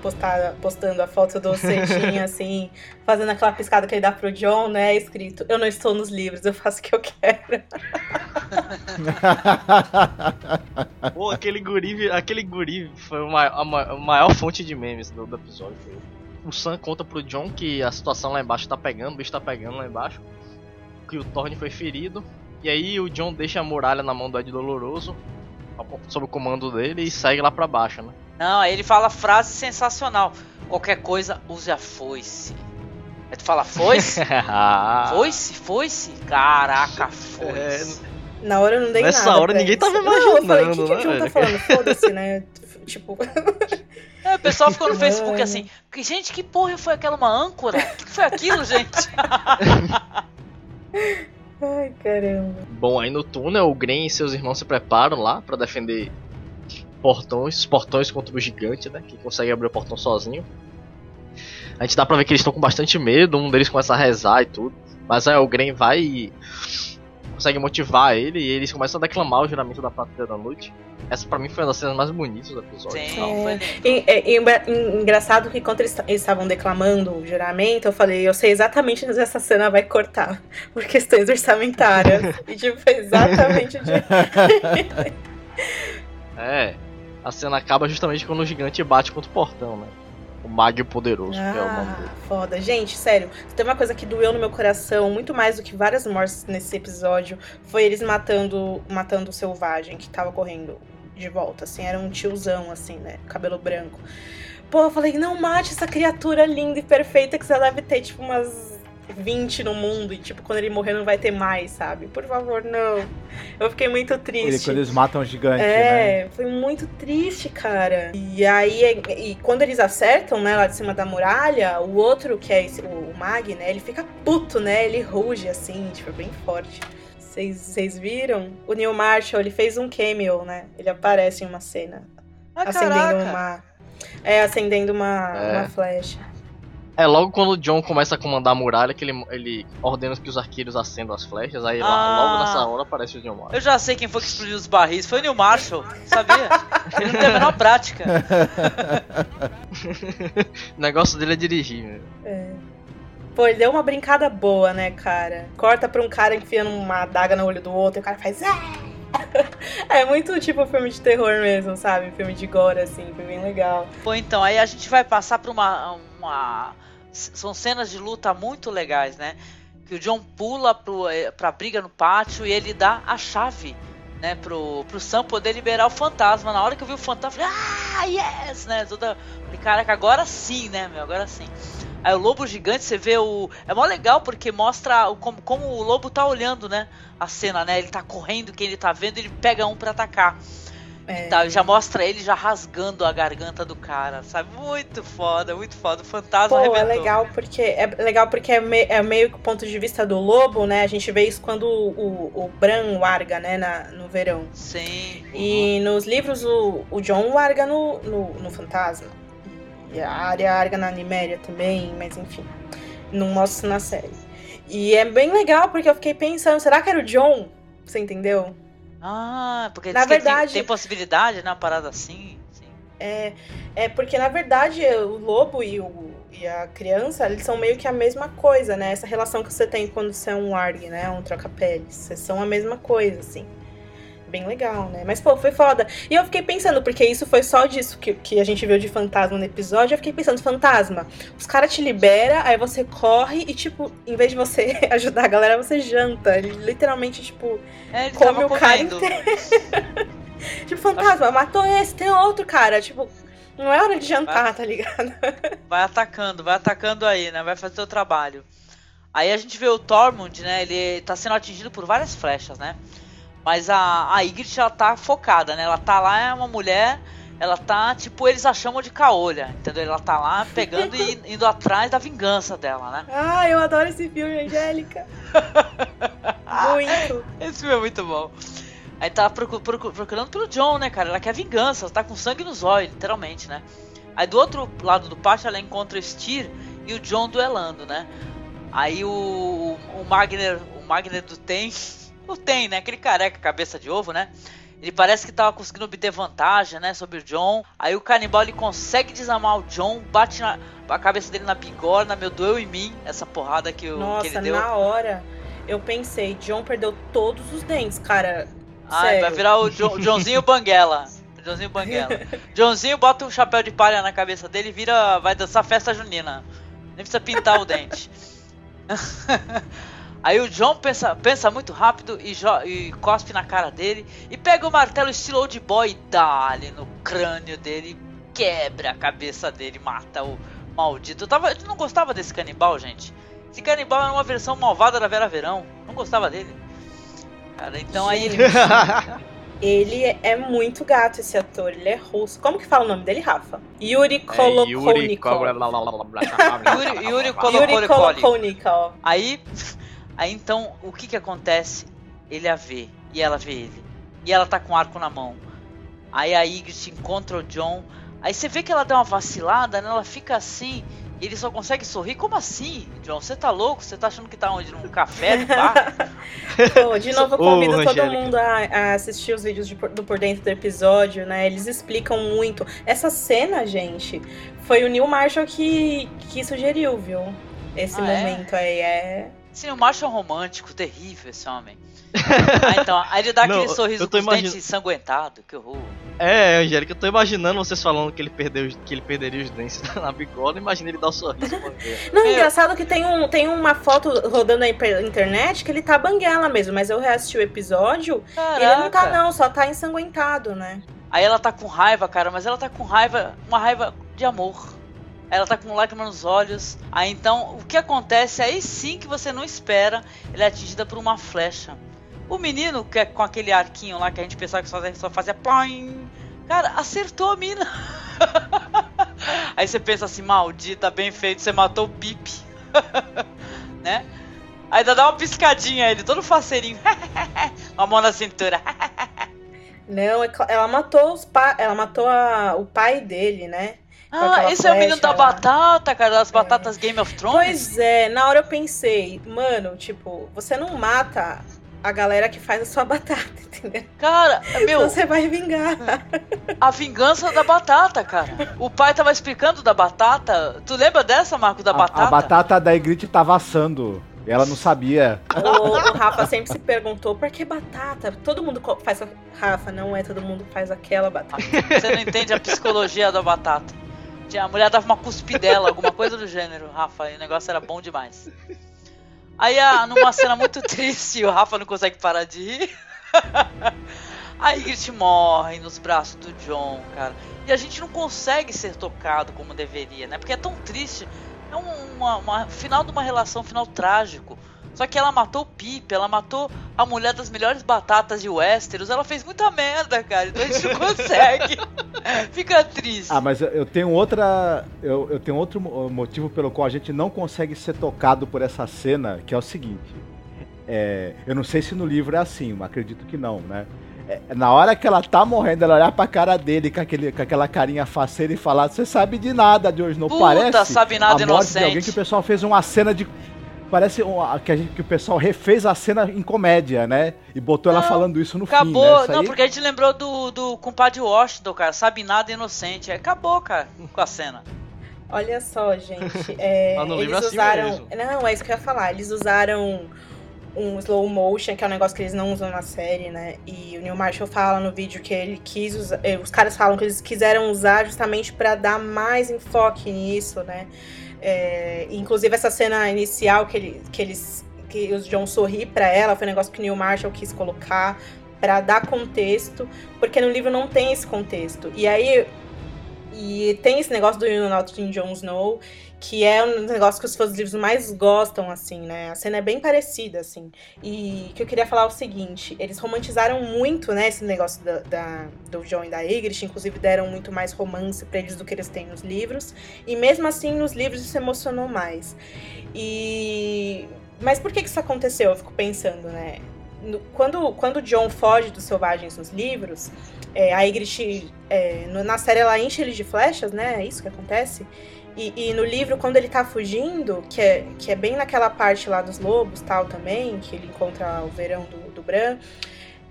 postar, postando a foto do Cetinha, <laughs> assim, fazendo aquela piscada que ele dá pro John, né, escrito, eu não estou nos livros, eu faço o que eu quero. <laughs> Pô, aquele guri, aquele guri foi a maior, a maior fonte de memes do, do episódio. O Sam conta pro John que a situação lá embaixo tá pegando, o bicho tá pegando lá embaixo. Que o Thorne foi ferido e aí o John deixa a muralha na mão do Ed Doloroso, sob o comando dele, e segue lá pra baixo, né? Não, aí ele fala a frase sensacional. Qualquer coisa, use a foice. Aí tu fala, foice? <laughs> foice? Foice? Caraca, foice. É... Na hora eu não dei Nessa nada. hora pra ninguém isso. tava Não, eu falei, o que, imaginando, que o John né, tá falando? Foda-se, né? Tipo. <laughs> É, o pessoal ficou no Mano. <laughs> Facebook assim, "Que- gente, que porra foi aquela uma âncora? O que, foi aquilo, gente? <laughs> Ai, caramba. Bom, aí no túnel, o Gren e seus irmãos se preparam lá pra defender portões, os portões contra o gigante, né? Que consegue abrir o portão sozinho. A gente dá pra ver que eles estão com bastante medo, um deles começa a rezar e tudo. Mas aí o Gren vai e consegue motivar ele e eles começam a declamar o juramento da Patrulha da Noite. Essa pra mim foi uma das cenas mais bonitas do episódio. Sim, É. foi lindo. E, é, e engra- en- engraçado que quando eles ta- eles estavam declamando o juramento, eu falei, eu sei exatamente onde essa cena vai cortar. <laughs> Por questões orçamentárias. e tipo, foi exatamente onde. <laughs> É, a cena acaba justamente quando o gigante bate contra o portão, né? O Mag Poderoso, que é o nome Ah, dele. foda. Gente, sério, tem uma coisa que doeu no meu coração, muito mais do que várias mortes nesse episódio, foi eles matando matando o selvagem que tava correndo de volta, assim, era um tiozão, assim, né, cabelo branco. Pô, eu falei, não mate essa criatura linda e perfeita que você deve ter, tipo, umas 20 no mundo, e, tipo, quando ele morrer não vai ter mais, sabe? Por favor, não. Eu fiquei muito Ele, triste. quando eles matam o gigante, né? É, foi muito triste, cara. E aí, e quando eles acertam, né, lá de cima da muralha, o outro, que é esse, o Mag, né, ele fica puto, né? Ele ruge, assim, tipo, bem forte. Vocês vocês viram? O Neil Marshall, ele fez um cameo, né? Ele aparece em uma cena. Ah, acendendo caraca. uma. É, acendendo uma, É. uma flecha. É logo quando o John começa a comandar a muralha que ele, ele ordena que os arqueiros acendam as flechas, aí lá, Ah. logo nessa hora aparece o John Marshall. Eu já sei quem foi que explodiu os barris. Foi o Neil Marshall, sabia? Ele não tem a menor prática. <laughs> O negócio dele é dirigir, né? É. Pô, ele deu uma brincada boa, né, cara? Corta pra um cara enfiando uma adaga no olho do outro e o cara faz. "Ah!" <laughs> É muito tipo filme de terror mesmo, sabe? Filme de gore, assim, foi bem legal. Pô, então, aí a gente vai passar por uma, uma. São cenas de luta muito legais, né? Que o John pula pro, eh, pra briga no pátio e ele dá a chave, né? Pro, pro Sam poder liberar o fantasma. Na hora que eu vi o fantasma, eu falei, ah, yes! Né? Toda, falei, caraca, agora sim, né, meu? Agora sim. Aí o lobo gigante, você vê o. É mó legal porque mostra o, como, como o lobo tá olhando, né? A cena, né? Ele tá correndo, quem ele tá vendo, ele pega um pra atacar. É. Tá, já mostra ele já rasgando a garganta do cara, sabe? Muito foda, muito foda. O fantasma Pô, é legal porque é legal porque é, me- é meio que o ponto de vista do lobo, né? A gente vê isso quando o, o, o Bran larga, né, na, no verão. Sim. E nos livros o, o John larga no, no, no fantasma. E a área larga na Niméria também, mas enfim. Não mostra na série. E é bem legal porque eu fiquei pensando, será que era o John? Você entendeu? Ah, porque Na que tem- verdade- tem, possibilidade, né? Uma parada assim. sim. É, é porque na verdade o lobo e, o, e a criança, eles são meio que a mesma coisa, né? Essa relação que você tem quando você é um warg, né? Um troca-peles. Vocês são a mesma coisa, assim. Bem legal, né? Mas, pô, foi foda. E eu fiquei pensando, porque isso foi só disso que, que a gente viu de fantasma no episódio. Eu fiquei pensando, fantasma, os caras te libera, aí você corre e, tipo, em vez de você <laughs> ajudar a galera, você janta. Ele literalmente, tipo, É, Come o cara <laughs> tipo, fantasma, matou esse, tem outro, cara. Tipo, não é hora de jantar, tá ligado? <laughs> Vai atacando, vai atacando aí, né? Vai fazer o trabalho. Aí a gente vê o Tormund, né? Ele tá sendo atingido por várias flechas, né? Mas a, a Ygritte, ela tá focada, né? Ela tá lá, é uma mulher, ela tá, tipo, eles a chamam de caolha, entendeu? Ela tá lá pegando e <laughs> indo atrás da vingança dela, né? Ah, eu adoro esse filme, Angélica. <laughs> Muito. Esse filme é muito bom. Aí tá procu- procu- procurando pelo John, né, cara? Ela quer vingança, ela tá com sangue nos olhos, literalmente, né? Aí do outro lado do pátio ela encontra o Steer e o John duelando, né? Aí o, o, o Magner, o Magner do Tem, <laughs> o Tem, né? Aquele careca cabeça de ovo, né? Ele parece que tava conseguindo obter vantagem, né, sobre o John. Aí o canibal ele consegue desarmar o John, bate na, a cabeça dele na bigorna, meu, doeu em mim essa porrada que, que Nossa, ele deu. na hora eu pensei, John perdeu todos os dentes, cara. Ai, vai virar o, Jo- o Joãozinho <laughs> Banguela. O Joãozinho Banguela. Joãozinho bota um chapéu de palha na cabeça dele e vira. vai dançar festa junina. Nem precisa pintar o dente. <laughs> Aí o John pensa, pensa muito rápido e, e cospe na cara dele e pega o martelo estilo old boy e dá ali no crânio dele, quebra a cabeça dele, mata o maldito. Eu, tava, eu não gostava desse canibal, gente. Esse canibal era uma versão malvada da Vera Verão. Não gostava dele. cara. Então aí ele. <laughs> Ele é muito gato, esse ator. Ele é russo. Como que fala o nome dele, Rafa? Yuri É, Yuri Kolokonikov. Yuri. Kolokonikov. Aí, aí então, o que que acontece? Ele a vê, e ela vê ele. E ela tá com o arco na mão. Aí a Ygritte encontra o John. Aí você vê que ela deu uma vacilada, né? Ela fica assim, e ele só consegue sorrir. Como assim, John? Você tá louco? Você tá achando que tá onde? Num café, no bar? <laughs> De novo, eu Ô, convido todo Angélica. mundo a, a assistir os vídeos de do Por Dentro do episódio, né? Eles explicam muito. Essa cena, gente, foi o Neil Marshall que, que sugeriu, viu? Esse Ah, é? momento aí é. Sim, o macho é um romântico, terrível esse homem. Ah, então, aí ele dá <laughs> Não, aquele sorriso com os imagin- dentes ensanguentados, que horror. É, Angélica, eu tô imaginando vocês falando que ele, perdeu, que ele perderia os dentes <laughs> na bigola. Imagina ele dar o sorriso banguela. <laughs> Não, Meu. engraçado que tem, um, tem uma foto rodando aí pela internet que ele tá banguela mesmo, mas eu reassisti o episódio e ele não tá não, só tá ensanguentado, né? Aí ela tá com raiva, cara, mas ela tá com raiva, uma raiva de amor. Ela tá com lágrima nos olhos. Aí então, o que acontece? Aí sim que você não espera, ela é atingida por uma flecha. O menino, que é com aquele arquinho lá que a gente pensava que só, só fazia ploing, cara, acertou a mina. <laughs> Aí você pensa assim, maldita, bem feito, você matou o Pipe. <laughs> né? Aí dá uma piscadinha ele, todo faceirinho. <laughs> uma mão na cintura. Não, é ela matou os pa... ela matou a- o pai dele, né? Ah, esse é o menino flecha da lá. batata, cara, das batatas Game of Thrones? Pois é, na hora eu pensei, mano, tipo, você não mata a galera que faz a sua <laughs> batata, entendeu? Cara, meu, Você vai vingar. a vingança da batata, cara. O pai tava explicando da batata. Tu lembra dessa, Marco, da A- batata? A, batata da Ygritte tava assando. E ela não sabia. O, o Rafa sempre se perguntou por que batata? Todo mundo faz. Rafa, não é todo mundo faz aquela batata. Você não entende a psicologia da batata. A mulher dava uma cuspidela, alguma coisa do gênero, Rafa, e o negócio era bom demais. Aí, ah, numa cena muito <laughs> triste, o Rafa não consegue parar de rir. <laughs> A Ygritte morre nos braços do John, cara. E a gente não consegue ser tocado como deveria, né? Porque é tão triste. É um uma- final de uma relação, um final trágico. Só que ela matou o Pipe, ela matou a mulher das melhores batatas de Westeros. Ela fez muita merda, cara. Então a gente não <laughs> consegue. Fica triste. Ah, mas eu- tenho outra. Eu, eu tenho outro mo- motivo pelo qual a gente não consegue ser tocado por essa cena, que é o seguinte. É, eu não sei se no livro é assim, mas acredito que não, né? É, na hora que ela tá morrendo, ela olhar pra cara dele com, aquele, com aquela carinha faceira e falar: Você sabe de nada, George, não Puta, parece? sabe nada a morte de alguém inocente. que o pessoal fez uma cena de. Parece uma- que, a gente- que o pessoal refez a cena em comédia, né? E botou ela Não, falando isso no Acabou, fim, né? Isso não, aí- porque a gente lembrou do, do compadre Washington, cara. Sabe nada inocente. Aí Acabou, cara, com a cena. Olha só, gente. <laughs> é, eles é assim usaram. mesmo. Não, é isso que eu ia falar. Eles usaram um slow motion, que é um negócio que eles não usam na série, né? E o Neil Marshall fala no vídeo que ele quis usar. eh, Os caras falam que eles quiseram usar justamente pra dar mais enfoque nisso, né? É, inclusive essa cena inicial que, ele, que eles. que os John sorri pra ela foi um negócio que o Neil Marshall quis colocar pra dar contexto, porque no livro não tem esse contexto. E aí e tem esse negócio do You Not in Jon Snow, que é um negócio que os fãs dos livros mais gostam, assim, né? A cena é bem parecida, assim. E que eu queria falar é o seguinte, eles romantizaram muito, né, esse negócio da, da- do Jon e da Ygritte, inclusive deram muito mais romance pra eles do que eles têm nos livros. E mesmo assim, nos livros isso emocionou mais. E... Mas por que que isso aconteceu? Eu fico pensando, né? Quando, quando o John foge dos selvagens nos livros, é, a Ygritte, é, na série, ela enche ele de flechas, né? É isso que acontece. E, e no livro, quando ele tá fugindo, que é, que é bem naquela parte lá dos lobos, tal, também, que ele encontra o verão do, do Bran,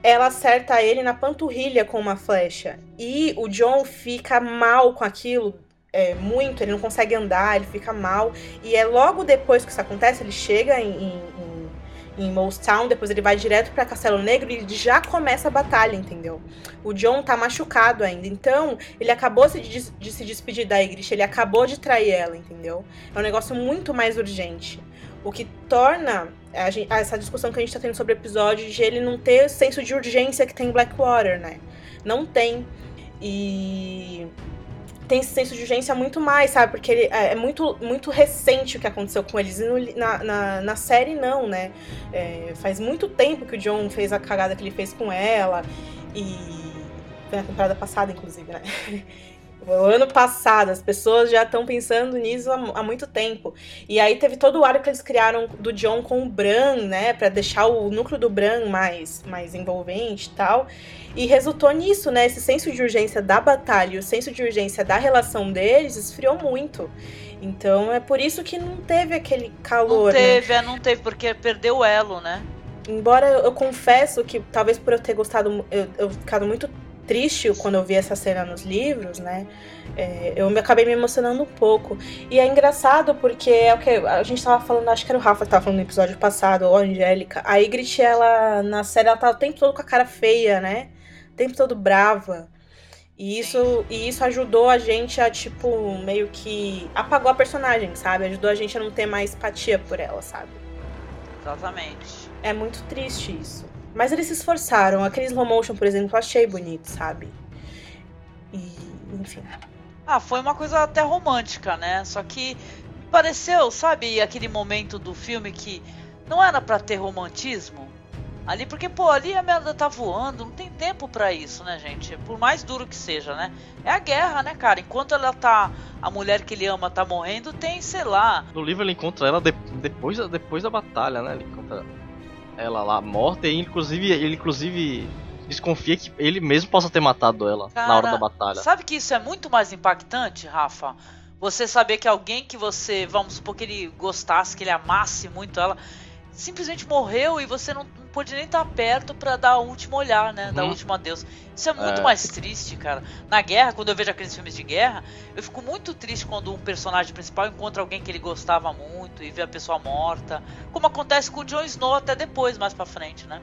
ela acerta ele na panturrilha com uma flecha. E o John fica mal com aquilo, é, muito, ele não consegue andar, ele fica mal. E é logo depois que isso acontece, ele chega em, em, em em Mouse Town, depois ele vai direto pra Castelo Negro e já começa a batalha, entendeu? O John tá machucado ainda, então ele acabou de, de, se despedir da Ygritte, ele acabou de trair ela, entendeu? É um negócio muito mais urgente. O que torna a gen- essa discussão que a gente tá tendo sobre o episódio de ele não ter o senso de urgência que tem em Blackwater, né? Não tem. E tem esse senso de urgência muito mais, sabe? Porque ele, é, é muito, muito recente o que aconteceu com eles. E no, na, na, na, série, não, né? É, faz muito tempo que o John fez a cagada que ele fez com ela. E. Foi na temporada passada, inclusive, né? <laughs> O ano passado, as pessoas já estão pensando nisso há, há, muito tempo. E aí teve todo o arco que eles criaram do John com o Bran, né? Pra deixar o núcleo do Bran mais, mais envolvente e tal. E resultou nisso, né? Esse senso de urgência da batalha e o senso de urgência da relação deles esfriou muito. Então é por isso que não teve aquele calor. Não teve, né? é, não teve, porque perdeu o elo, né? Embora eu, eu confesso que, talvez por eu ter gostado, eu, eu ficado muito triste quando eu vi essa cena nos livros, né? É, eu me acabei me emocionando um pouco. E é engraçado porque é o que a gente tava falando, acho que era o Rafa que tava falando no episódio passado, ou a Angélica. A Ygritte, ela, na série, ela tá o tempo todo com a cara feia, né? O tempo todo brava. E isso, e isso ajudou a gente a, tipo, meio que apagou a personagem, sabe? Ajudou a gente a não ter mais empatia por ela, sabe? Exatamente. É muito triste isso. Mas eles se esforçaram. Aquele slow motion, por exemplo, eu achei bonito, sabe? E, enfim. Ah, foi uma coisa até romântica, né? Só que pareceu, sabe, aquele momento do filme que não era para ter romantismo. Ali, porque, pô, ali a merda tá voando, não tem tempo para isso, né, gente? Por mais duro que seja, né? É a guerra, né, cara? Enquanto ela tá. A mulher que ele ama tá morrendo, tem, sei lá. No livro ele encontra ela de, depois, depois da batalha, né? Ele encontra ela lá morta e inclusive ele inclusive desconfia que ele mesmo possa ter matado ela Cara, na hora da batalha. Sabe que isso é muito mais impactante, Rafa? Você saber que alguém que você, vamos supor que ele gostasse, que ele amasse muito ela, simplesmente morreu e você não, não pôde nem estar perto para dar o último olhar, né? Uhum. Dar o último adeus. Isso é muito é. mais triste, cara. Na guerra, quando eu vejo aqueles filmes de guerra, eu fico muito triste quando um personagem principal encontra alguém que ele gostava muito e vê a pessoa morta. Como acontece com o Jon Snow até depois, mais pra frente, né?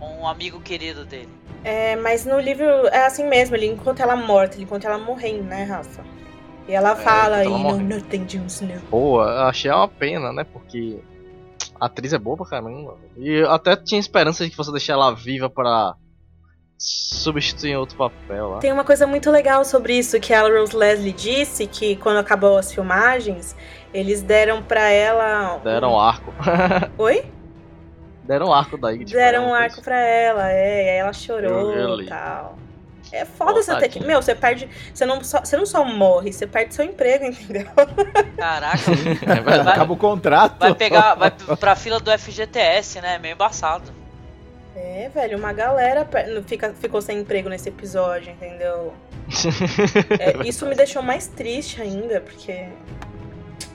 Um amigo querido dele. É, mas no livro é assim mesmo, ele encontra ela morta, ele encontra ela morrendo, né, Rafa? E ela é, fala, e não, nothing, Jon Snow. Boa, achei uma pena, né? Porque a atriz é boa pra caramba. E eu até tinha esperança de que você deixar ela viva para substituir em outro papel lá. Tem uma coisa muito legal sobre isso que a Rose Leslie disse que quando acabou as filmagens, eles deram para ela deram um arco. <laughs> Oi? Deram um arco daí. Tipo, deram um arco pra ela, é, e aí ela chorou e tal. É foda você ter que. Meu, você perde. Você não, só, você não só morre, você perde seu emprego, <laughs> entendeu? Caraca. É, vai, acaba o contrato. Vai pegar. Vai <laughs> pra fila do FGTS, né? Meio embaçado. É, velho, uma galera fica, ficou sem emprego nesse episódio, entendeu? <laughs> é, isso me deixou mais triste ainda, porque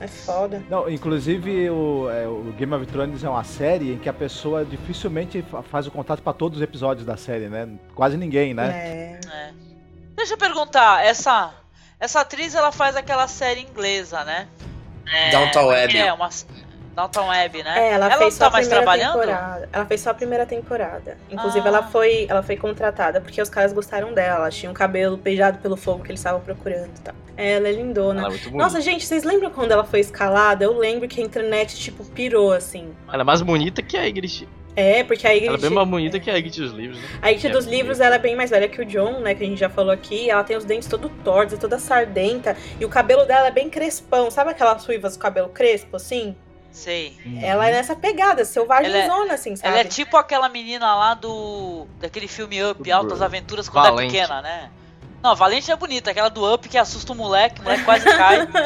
é foda. Não, inclusive o, é, o, Game of Thrones é uma série em que a pessoa dificilmente faz o contato para todos os episódios da série, né? Quase ninguém, né? É. é. Deixa eu perguntar, essa essa atriz ela faz aquela série inglesa, né? É, Downtown Web. É, uma Web, né? É, ela, ela fez só tá a primeira temporada. Ela fez só a primeira temporada. Inclusive, ah. ela, foi, ela foi contratada porque os caras gostaram dela. Ela tinha um cabelo beijado pelo fogo que eles estavam procurando e tal. É, ela é lindona. Ela é Nossa, gente, vocês lembram quando ela foi escalada? Eu lembro que a internet, tipo, pirou, assim. Ela é mais bonita que a Ygritte. É, porque a Ygritte... Ela é bem mais bonita é. que a Ygritte dos livros, né? A Ygritte dos é livros, bonita. ela é bem mais velha que o John, né? Que a gente já falou aqui. Ela tem os dentes todo tortos, toda sardenta. E o cabelo dela é bem crespão. Sabe aquelas ruivas com cabelo crespo, assim? Sei. Ela é nessa pegada, selvagem é, zona, assim, sabe? Ela é tipo aquela menina lá do. daquele filme Up, Altas Aventuras, quando é Valente. é pequena, né? Não, Valente é bonita, aquela do Up que assusta o moleque, o moleque quase cai. <laughs>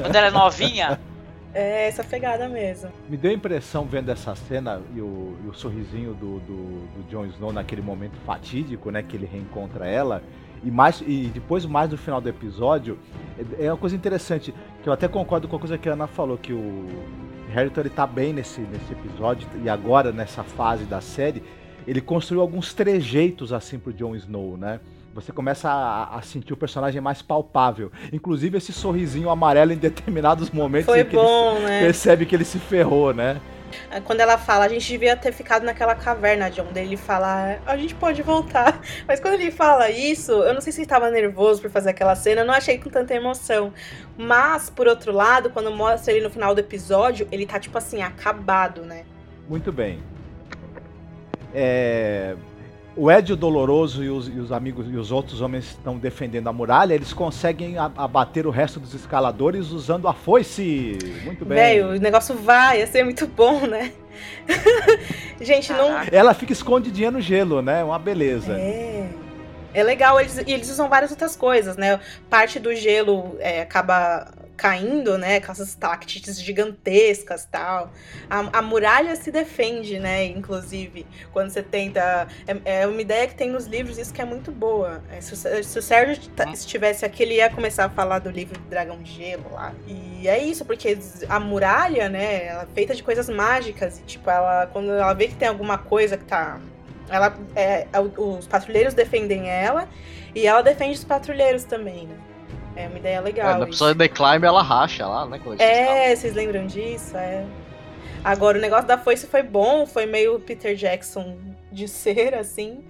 quando ela é novinha. É essa pegada mesmo. Me deu a impressão, vendo essa cena e o, e o sorrisinho do, do, do Jon Snow naquele momento fatídico, né? Que ele reencontra ela e mais e depois mais do final do episódio é, é uma coisa interessante que eu até concordo com a coisa que a Ana falou que o Harrington ele tá bem nesse nesse episódio e agora nessa fase da série ele construiu alguns trejeitos assim pro Jon Snow, né? Você começa a, a, sentir o personagem mais palpável. Inclusive esse sorrisinho amarelo em determinados momentos Foi em que bom, ele né? percebe que ele se ferrou, né? É, quando ela fala, a gente devia ter ficado naquela caverna de onde ele fala, a gente pode voltar. <laughs> Mas quando ele fala isso, eu não sei se ele estava nervoso por fazer aquela cena, eu não achei com tanta emoção. Mas, por outro lado, quando mostra ele no final do episódio, ele tá, tipo assim, acabado, né? Muito bem. É... o Ed o Doloroso e os, e os, amigos e os outros homens estão defendendo a muralha, eles conseguem abater o resto dos escaladores usando a foice. Muito bem. Velho, o negócio vai, ia ser muito bom, né? <laughs> Gente, não. Ela fica escondidinha no gelo, né? Uma beleza. É. É legal, eles, e eles usam várias outras coisas, né? Parte do gelo é, acaba caindo, né, com essas tactites gigantescas tal. A, a, muralha se defende, né, inclusive, quando você tenta... É, é, uma ideia que tem nos livros, isso que é muito boa. É, se, se, o Sérgio hum. estivesse aqui, ele ia começar a falar do livro Dragão de Gelo lá. E é isso, porque a muralha, né, ela é feita de coisas mágicas, e tipo, ela, quando ela vê que tem alguma coisa que tá... Ela, é, é os patrulheiros defendem ela, e ela defende os patrulheiros também, né. É uma ideia legal. É, na episódio de Climb ela racha lá, né? É, vocês lembram disso? É. Agora, o negócio da foice foi bom, foi meio Peter Jackson de ser, assim.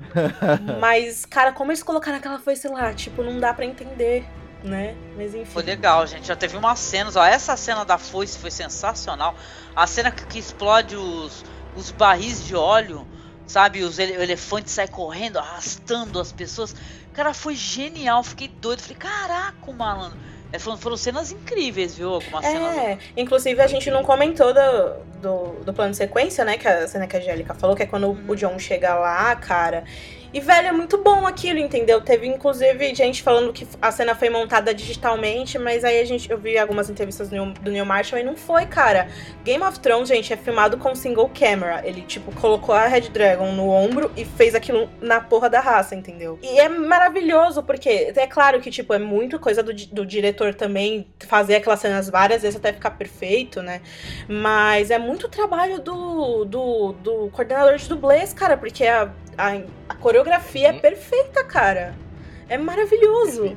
<laughs> Mas, cara, como eles colocaram aquela foice lá? Tipo, não dá para entender, né? Mas enfim. Foi legal, gente. Já teve umas cenas, ó. Essa cena da foice foi sensacional. A cena que, que explode os, os barris de óleo, sabe? Os ele, o elefante sai correndo, arrastando as pessoas. Cara, foi genial, fiquei doido. Falei, caraca, malandro. É, foram, foram cenas incríveis, viu? Algumas é, cenas. Inclusive, a gente não comentou do, do, do plano de sequência, né? Que a cena que a Angélica falou, que é quando o John chega lá, cara. E, velho, é muito bom aquilo, entendeu? Teve, inclusive, gente falando que a cena foi montada digitalmente, mas aí a gente, eu vi algumas entrevistas do Neil, Marshall e não foi, cara. Game of Thrones, gente, é filmado com single camera. Ele, tipo, colocou a Red Dragon no ombro e fez aquilo na porra da raça, entendeu? E é maravilhoso, porque é claro que, tipo, é muito coisa do, do diretor também fazer aquelas cenas várias vezes até ficar perfeito, né? Mas é muito trabalho do, do, do coordenador de dublês, cara, porque a a, a coreografia é perfeita, cara. É maravilhoso.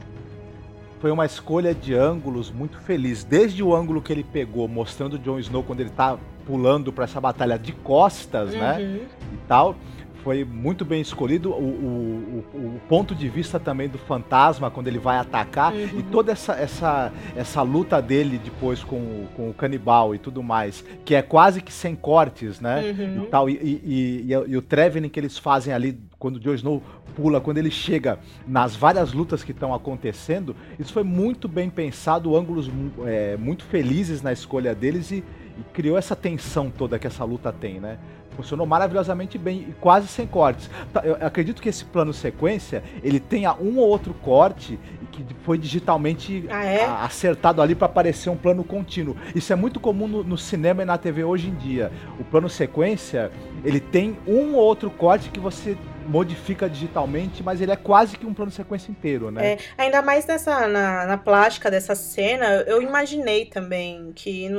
Foi uma escolha de ângulos muito feliz. Desde o ângulo que ele pegou, mostrando o Jon Snow quando ele tá pulando para essa batalha de costas, né, uhum. né? E tal foi muito bem escolhido. O, o, o, o, ponto de vista também do fantasma quando ele vai atacar uhum. e toda essa, essa, essa luta dele depois com, com o canibal e tudo mais, que é quase que sem cortes, né? Uhum. E, tal, e, e, e, e o Trevening que eles fazem ali quando o Jon Snow pula, quando ele chega nas várias lutas que estão acontecendo, isso foi muito bem pensado, ângulos é, muito felizes na escolha deles e, e criou essa tensão toda que essa luta tem, né? Funcionou maravilhosamente bem e quase sem cortes. Tá, eu acredito que esse plano sequência ele tenha um ou outro corte que foi digitalmente ah, é? acertado ali para aparecer um plano contínuo. Isso é muito comum no, no, cinema e na TV hoje em dia. O plano sequência ele tem um ou outro corte que você modifica digitalmente, mas ele é quase que um plano de sequência inteiro, né? É, ainda mais nessa, na, na plástica dessa cena, eu imaginei também que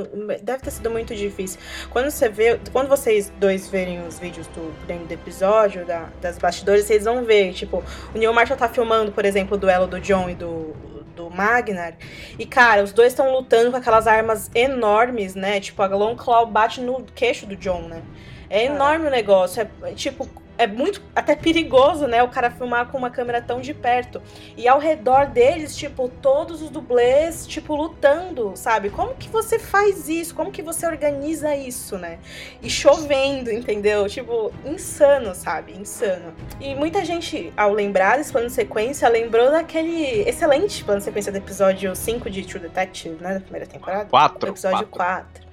deve ter sido muito difícil. Quando você vê, quando vocês dois verem os vídeos do, do episódio, da, das bastidores, vocês vão ver, tipo, o Neil Marshall tá filmando, por exemplo, o duelo do John e do, do Magnar. E, cara, os dois estão lutando com aquelas armas enormes, né? Tipo, a Long Claw bate no queixo do John, né? É enorme o negócio. É, tipo, é muito até perigoso, né? O cara filmar com uma câmera tão de perto. E ao redor deles, tipo, todos os dublês, tipo, lutando, sabe? Como que você faz isso? Como que você organiza isso, né? E chovendo, entendeu? Tipo, insano, sabe? Insano. E muita gente, ao lembrar desse plano de sequência, lembrou daquele excelente plano de sequência do episódio 5 de True Detective, né? Da primeira temporada. 4. Episódio 4.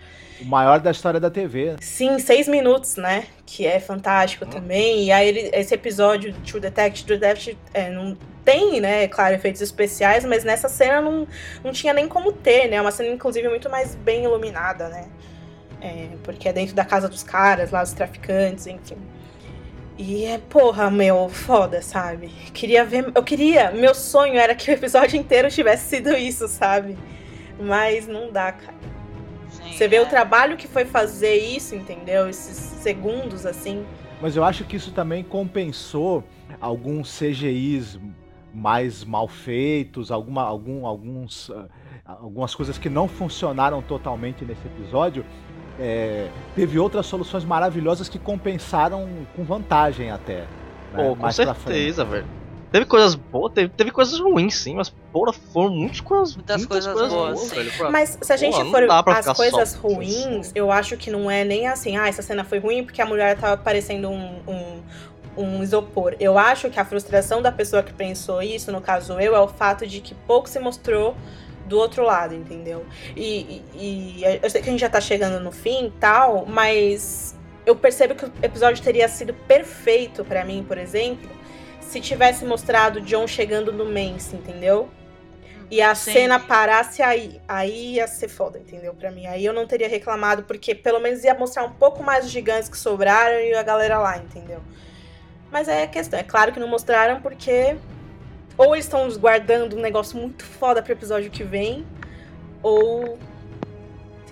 O maior da história da TV. Sim, seis minutos, né? Que é fantástico hum. também. E aí ele, esse episódio True Detective, True Detective é, não tem, né, claro, efeitos especiais, mas nessa cena não, não tinha nem como ter, né? É uma cena, inclusive, muito mais bem iluminada, né? É, porque é dentro da casa dos caras, lá, dos traficantes, enfim. E é, porra, meu, foda, sabe? Queria ver. Eu queria. Meu sonho era que o episódio <laughs> inteiro tivesse sido isso, sabe? Mas não dá, cara. Você vê o trabalho que foi fazer isso, entendeu? Esses segundos assim. Mas eu acho que isso também compensou alguns CGIs mais mal feitos, alguma, algum, alguns, uh, algumas coisas que não funcionaram totalmente nesse episódio. É, teve outras soluções maravilhosas que compensaram com vantagem até. Né? Pô, com certeza, velho. Teve coisas boas, teve, teve coisas ruins, sim, mas porra, foram muitas coisas, muitas, muitas coisas, coisas boas. boas velho, pra... Mas se a gente porra, for as coisas ruins, eu acho que não é nem assim, ah, essa cena foi ruim porque a mulher tava parecendo um, um um isopor. Eu acho que a frustração da pessoa que pensou isso, no caso eu, é o fato de que pouco se mostrou do outro lado, entendeu? E, e, e eu sei que a gente já tá chegando no fim e tal, mas eu percebo que o episódio teria sido perfeito para mim, por exemplo, se tivesse mostrado John chegando no Mance, entendeu? E a Sim. cena parasse aí. Aí ia ser foda, entendeu? Pra mim. Aí eu não teria reclamado, porque pelo menos ia mostrar um pouco mais os gigantes que sobraram e a galera lá, entendeu? Mas é a questão. É claro que não mostraram porque. Ou eles estão guardando um negócio muito foda pro episódio que vem, ou.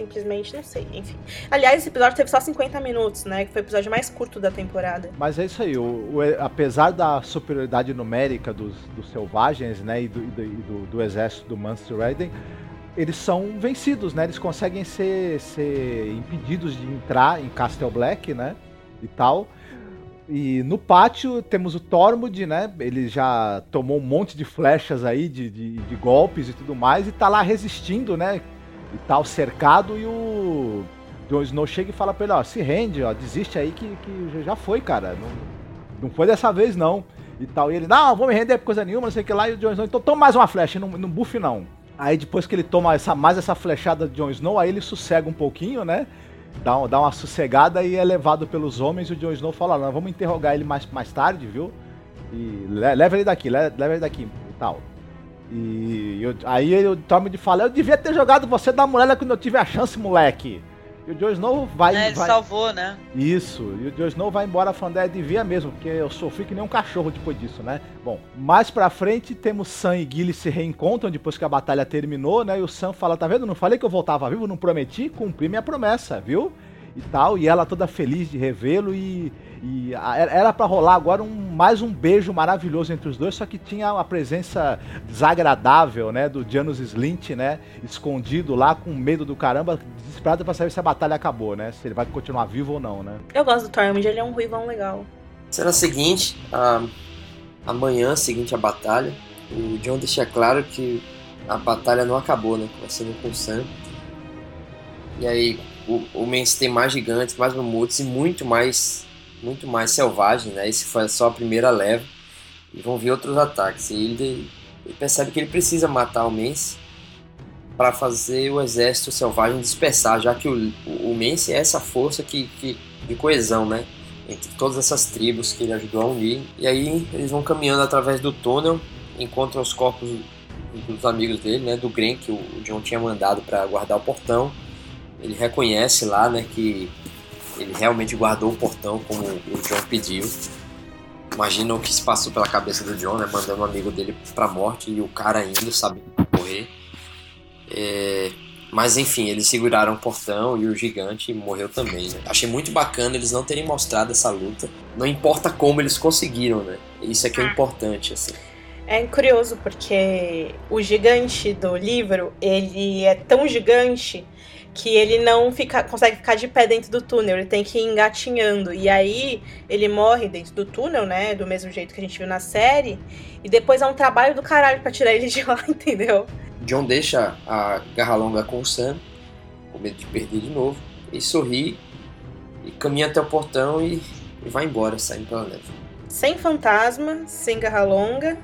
Simplesmente não sei, enfim. Aliás, esse episódio teve só 50 minutos, né? Que foi o episódio mais curto da temporada. Mas é isso aí, o, o- apesar da superioridade numérica dos, dos selvagens, né, e do, do, do- do exército do Munster Raiden, eles são vencidos, né? Eles conseguem ser, ser impedidos de entrar em Castle Black, né? E tal. E no pátio temos o Tormund, né? Ele já tomou um monte de flechas aí, de, de, de golpes e tudo mais, e tá lá resistindo, né? E tal, cercado, e o Jon Snow chega e fala pra ele, ó, se rende, ó, desiste aí que, que já foi, cara. Não, não foi dessa vez, não. E tal. E ele, não, vou me render por coisa nenhuma, não sei o que lá. E o Jon Snow, então toma mais uma flecha, não, não buff não. Aí depois que ele toma essa, mais essa flechada de Jon Snow, aí ele sossega um pouquinho, né? Dá, dá uma sossegada e é levado pelos homens. E o Jon Snow fala, não, vamos interrogar ele mais, mais tarde, viu? E le- leva ele daqui, le- leva ele daqui e tal. E eu- aí o Tormund fala, eu devia ter jogado você da muralha quando eu tive a chance, moleque. E o Jon Snow vai... Né, ele vai... salvou, né? Isso, e o Jon Snow vai embora falando, é, devia mesmo, porque eu sofri que nem um cachorro depois disso, né? Bom, mais pra frente temos Sam e Gilly se reencontram depois que a batalha terminou, né? E o Sam fala, tá vendo, não falei que eu voltava vivo, não prometi, cumpri minha promessa, viu? E tal, e ela toda feliz de revê-lo e, e a- era pra rolar agora um, mais um beijo maravilhoso entre os dois, só que tinha a presença desagradável, né, do Janus Slint, né, escondido lá com medo do caramba, desesperado pra saber se a batalha acabou, né, se ele vai continuar vivo ou não, né. Eu gosto do Tormund, ele é um ruivão legal. Cena seguinte, a, amanhã seguinte à batalha, o John deixa claro que a batalha não acabou, né? Conversando com o Sam. E aí o, o Mance tem mais gigantes, mais mamutes e muito mais, muito mais selvagem, né? Esse foi só a primeira leva. E vão vir outros ataques. E ele, ele percebe que ele precisa matar o Mance para fazer o exército selvagem dispersar, já que o, o, Mance é essa força que, que, de coesão, né? entre todas essas tribos que ele ajudou a unir. E aí eles vão caminhando através do túnel, encontram os corpos dos amigos dele, né, do Gren que o John tinha mandado para guardar o portão. Ele reconhece lá, né, que ele realmente guardou o portão como o John pediu. Imagina o que se passou pela cabeça do John, né, mandando um amigo dele pra morte e o cara indo, sabendo morrer. É, mas enfim, eles seguraram o portão e o gigante morreu também. Né? Achei muito bacana eles não terem mostrado essa luta. Não importa como eles conseguiram, né? Isso é que é importante, assim. É curioso porque o gigante do livro, ele é tão gigante que ele não fica, consegue ficar de pé dentro do túnel, ele tem que ir engatinhando. E aí ele morre dentro do túnel, né? Do mesmo jeito que a gente viu na série. E depois é um trabalho do caralho pra tirar ele de lá, <laughs> entendeu? John deixa a garra longa com o Sam, com medo de perder de novo, e sorri, e caminha até o portão e, e vai embora, saindo pela neve. Sem fantasma, sem garra longa,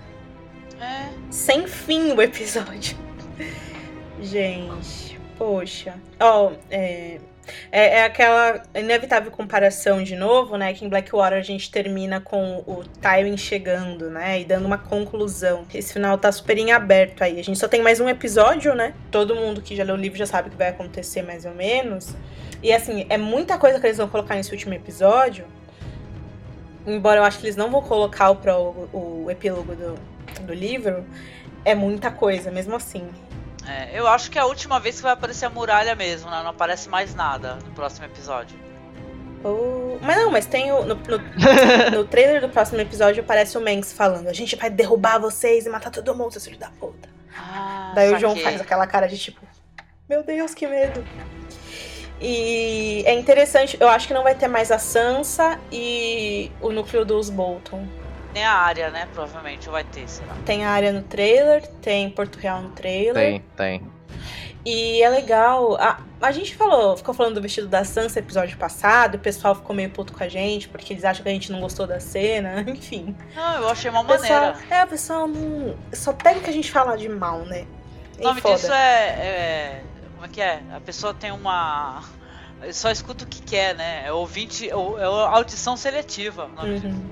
É. sem fim o episódio. <laughs> Gente, poxa. Ó, é, é, é aquela inevitável comparação de novo, né? Que em Blackwater a gente termina com o Tywin chegando, né? E dando uma conclusão. Esse final tá super em aberto aí. A gente só tem mais um episódio, né? Todo mundo que já leu o livro já sabe o que vai acontecer mais ou menos. E assim, é muita coisa que eles vão colocar nesse último episódio. Embora eu acho que eles não vão colocar o, prólogo, o epílogo do, do livro, é muita coisa, mesmo assim. É, eu acho que é a última vez que vai aparecer a muralha mesmo, né? Não aparece mais nada no próximo episódio. Oh, Mas não, mas tem o. No, no, <laughs> no trailer do próximo episódio aparece o Manx falando: a gente vai derrubar vocês e matar todo mundo, seus filhos da puta. Ah, Daí o João saquei. faz aquela cara de tipo: Meu Deus, que medo. E é interessante, eu acho que não vai ter mais a Sansa e o núcleo dos Bolton. Nem a área, né? Provavelmente vai ter, será? Tem a área no trailer, tem Porto Real no trailer. Tem, tem. E é legal. A, a gente falou, ficou falando do vestido da Sansa episódio passado, o pessoal ficou meio puto com a gente, porque eles acham que a gente não gostou da cena, <laughs> enfim. Não, eu achei uma pessoal, maneira. é, o pessoal não. Só pega o que a gente fala de mal, né? O nome foda. disso é, é- Como é que é? A pessoa tem uma. Só escuta o que quer, né? É ouvinte. É audição seletiva. Uhum.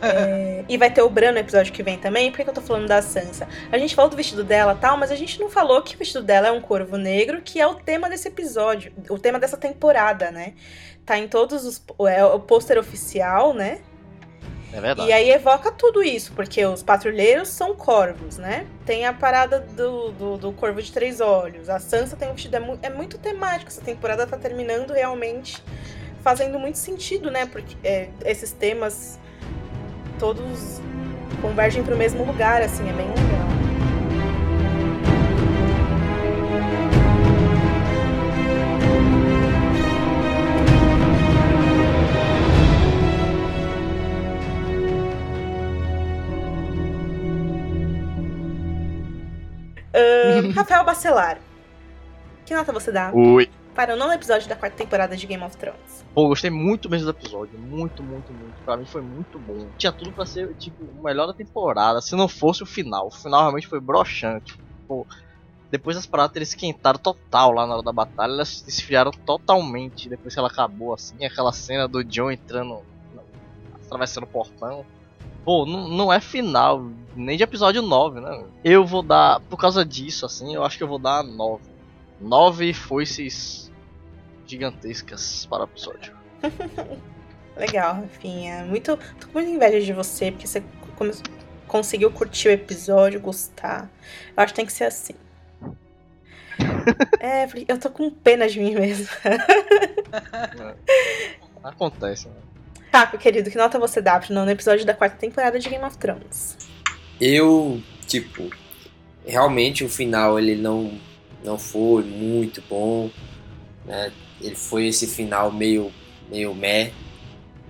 É, e vai ter o Bran no episódio que vem também. Por que, que eu tô falando da Sansa? A gente falou do vestido dela e tal, mas a gente não falou que o vestido dela é um corvo negro, que é o tema desse episódio, o tema dessa temporada, né? Tá em todos os. É o pôster oficial, né? É verdade. E aí evoca tudo isso, porque os patrulheiros são corvos, né? Tem a parada do, do, do corvo de três olhos. A Sansa tem um vestido. É, mu- é muito temático. Essa temporada tá terminando realmente fazendo muito sentido, né? Porque é, esses temas todos convergem pro mesmo lugar, assim, é bem legal. <laughs> Rafael Bacelar. Que nota você dá Oi. para o nono episódio da quarta temporada de Game of Thrones? Pô, gostei muito mesmo do episódio. Muito, muito, muito. Pra mim foi muito bom. Tinha tudo pra ser, tipo, o melhor da temporada. Se não fosse o final. O final realmente foi broxante. Pô, depois das paradas terem esquentado total lá na hora da batalha, elas esfriaram totalmente. Depois que ela acabou, assim. Aquela cena do John entrando, atravessando o portão. Pô, não, não é final, nem de episódio 9, né? Eu vou dar, por causa disso, assim, eu acho que eu vou dar 9. 9 foices gigantescas para o episódio. <laughs> Legal, Rafinha. Muito, tô com muita inveja de você, porque você conseguiu curtir o episódio, gostar. Eu acho que tem que ser assim. <laughs> É, eu tô com pena de mim mesmo. Acontece, né? Taco, querido, que nota você dá pro nono episódio da quarta temporada de Game of Thrones? Eu, tipo, realmente o final ele não, não foi muito bom, né? Ele foi esse final meio, meio meh,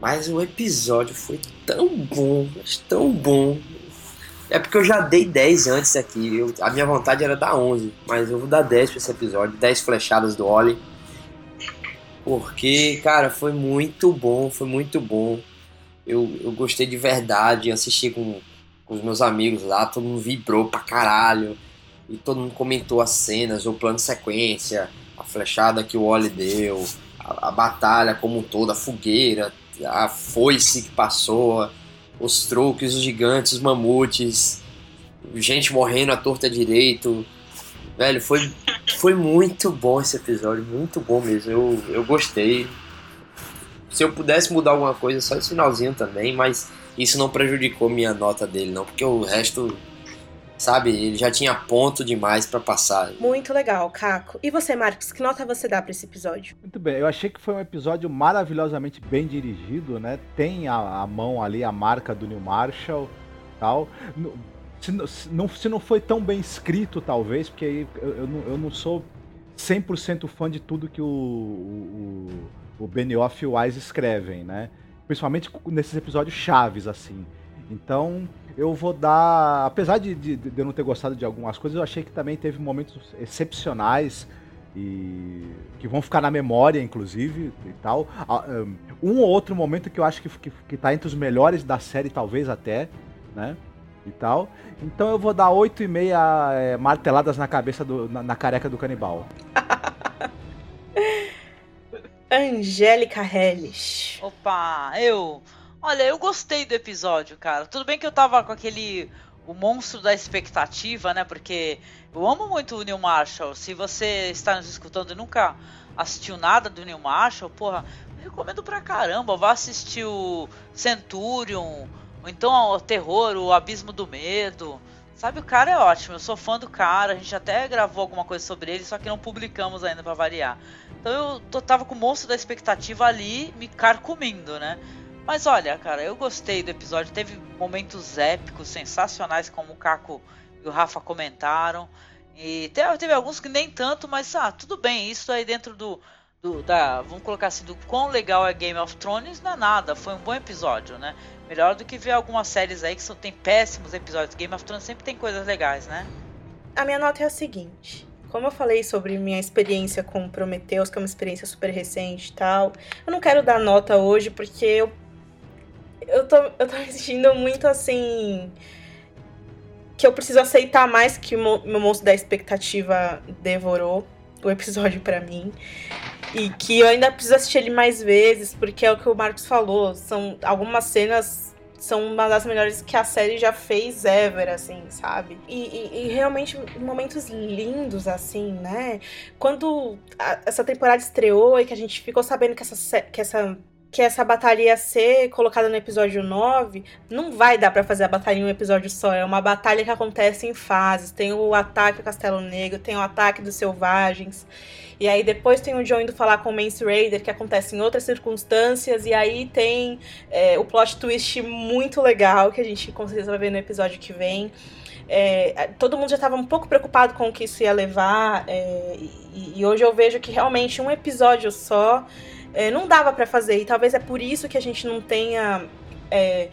mas o episódio foi tão bom, mas tão bom. É porque eu já dei 10 antes aqui, eu- a minha vontade era dar 11, mas eu vou dar 10 pra esse episódio, 10 flechadas do Oli. Porque, cara, foi muito bom, foi muito bom. Eu, eu gostei de verdade, assisti com, com os meus amigos lá, todo mundo vibrou pra caralho. E todo mundo comentou as cenas, o plano de sequência, a flechada que o Oli deu, a, a batalha como um todo, a fogueira, a foice que passou, os truques, os gigantes, os mamutes, gente morrendo à torta direito. Velho, foi, foi muito bom esse episódio, muito bom mesmo. Eu, eu gostei. Se eu pudesse mudar alguma coisa, só esse finalzinho também, mas isso não prejudicou minha nota dele, não, porque o resto, sabe, ele já tinha ponto demais pra passar. Muito legal, Caco. E você, Marcos, que nota você dá pra esse episódio? Muito bem, eu achei que foi um episódio maravilhosamente bem dirigido, né? Tem a, a mão ali, a marca do Neil Marshall tal. No- Se, não- se não, se não foi tão bem escrito, talvez, porque aí eu, eu, não, eu não sou 100% fã de tudo que o, o, o Benioff e o Wise escrevem, né? Principalmente nesses episódios chaves, assim. Então, eu vou dar. Apesar de, de, de eu não ter gostado de algumas coisas, eu achei que também teve momentos excepcionais e que vão ficar na memória, inclusive, e tal. Ah, Um ou outro momento que eu acho que, que, que tá entre os melhores da série, talvez até, né? E tal. Então eu vou dar 8,5 é, marteladas na cabeça do. na, na careca do canibal. <laughs> Angélica Hellish. Opa, eu. Olha, eu gostei do episódio, cara. Tudo bem que eu tava com aquele. O monstro da expectativa, né? Porque eu amo muito o Neil Marshall. Se você está nos escutando e nunca assistiu nada do Neil Marshall, porra, eu recomendo pra caramba. Vá assistir o Centurion, ou então o Terror, o Abismo do Medo. Sabe, o cara é ótimo. Eu sou fã do cara. A gente até gravou alguma coisa sobre ele, só que não publicamos ainda pra variar. Então eu tava com o monstro da expectativa ali me carcomindo, né? Mas olha, cara, eu gostei do episódio. Teve momentos épicos, sensacionais, como o Caco e o Rafa comentaram. E te- teve, alguns que nem tanto, mas ah, tudo bem. Isso aí dentro do, do- da, vamos colocar assim, do quão legal é Game of Thrones não é nada. Foi um bom episódio, né? Melhor do que ver algumas séries aí que são, tem péssimos episódios. Game of Thrones sempre tem coisas legais, né? A minha nota é a seguinte: Como eu falei sobre minha experiência com Prometheus, que é uma experiência super recente e tal, eu não quero dar nota hoje porque eu. Eu tô, eu tô me sentindo muito assim. Que eu preciso aceitar mais que o meu monstro da expectativa devorou o episódio para mim. E que eu ainda preciso assistir ele mais vezes, porque é o que o Marcos falou. São algumas cenas são uma das melhores que a série já fez ever, assim, sabe? E, e, e realmente momentos lindos, assim, né? Quando a, essa temporada estreou e que a gente ficou sabendo que essa, que essa que essa batalha ia ser colocada no episódio 9, não vai dar para fazer a batalha em um episódio só. É uma batalha que acontece em fases. Tem o ataque ao Castelo Negro, tem o ataque dos Selvagens. E aí depois tem o John indo falar com o Mance Raider, que acontece em outras circunstâncias. E aí tem é, o plot twist muito legal, que a gente com certeza vai ver no episódio que vem. É, todo mundo já estava um pouco preocupado com o que isso ia levar. É, e, e hoje eu vejo que realmente um episódio só é, não dava para fazer. E talvez é por isso que a gente não tenha é,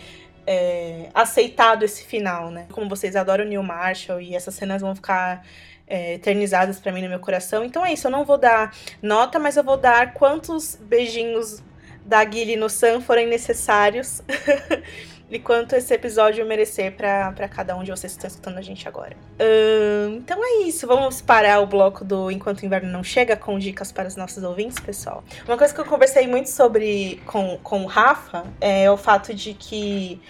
é, aceitado esse final, né? Como vocês adoram Neil Marshall e essas cenas vão ficar é, eternizadas para mim no meu coração. Então é isso, eu não vou dar nota, mas eu vou dar quantos beijinhos da Guile no Sam forem necessários <laughs> e quanto esse episódio merecer para cada um de vocês que estão escutando a gente agora. Uh, então é isso, vamos parar o bloco do Enquanto o Inverno Não Chega com dicas para os nossos ouvintes, pessoal. Uma coisa que eu conversei muito sobre com, com o Rafa é o fato de que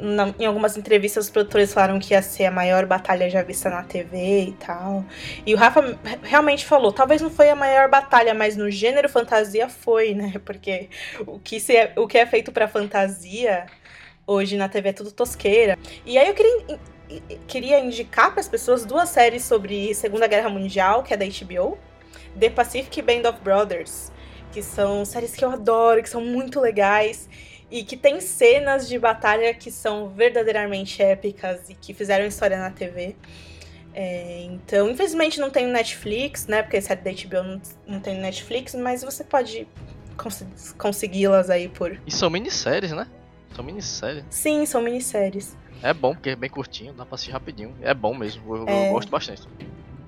na, em algumas entrevistas os produtores falaram que ia ser a maior batalha já vista na TV e tal. E o Rafa realmente falou, talvez não foi a maior batalha, mas no gênero fantasia foi, né? <laughs> Porque o que, se é, o que é feito para fantasia Hoje na TV é tudo tosqueira. E aí eu queria, queria indicar para as pessoas duas séries sobre Segunda Guerra Mundial, que é da HBO, The Pacific Band of Brothers, que são séries que eu adoro, que são muito legais e que tem cenas de batalha que são verdadeiramente épicas e que fizeram história na TV. É, então, infelizmente não tem Netflix, né? Porque série da HBO não, não tem Netflix, mas você pode cons consegui-las aí por. E são minisséries, né? São minisséries. Sim, são minisséries. É bom, porque é bem curtinho, dá pra assistir rapidinho. É bom mesmo, eu, é... eu gosto bastante.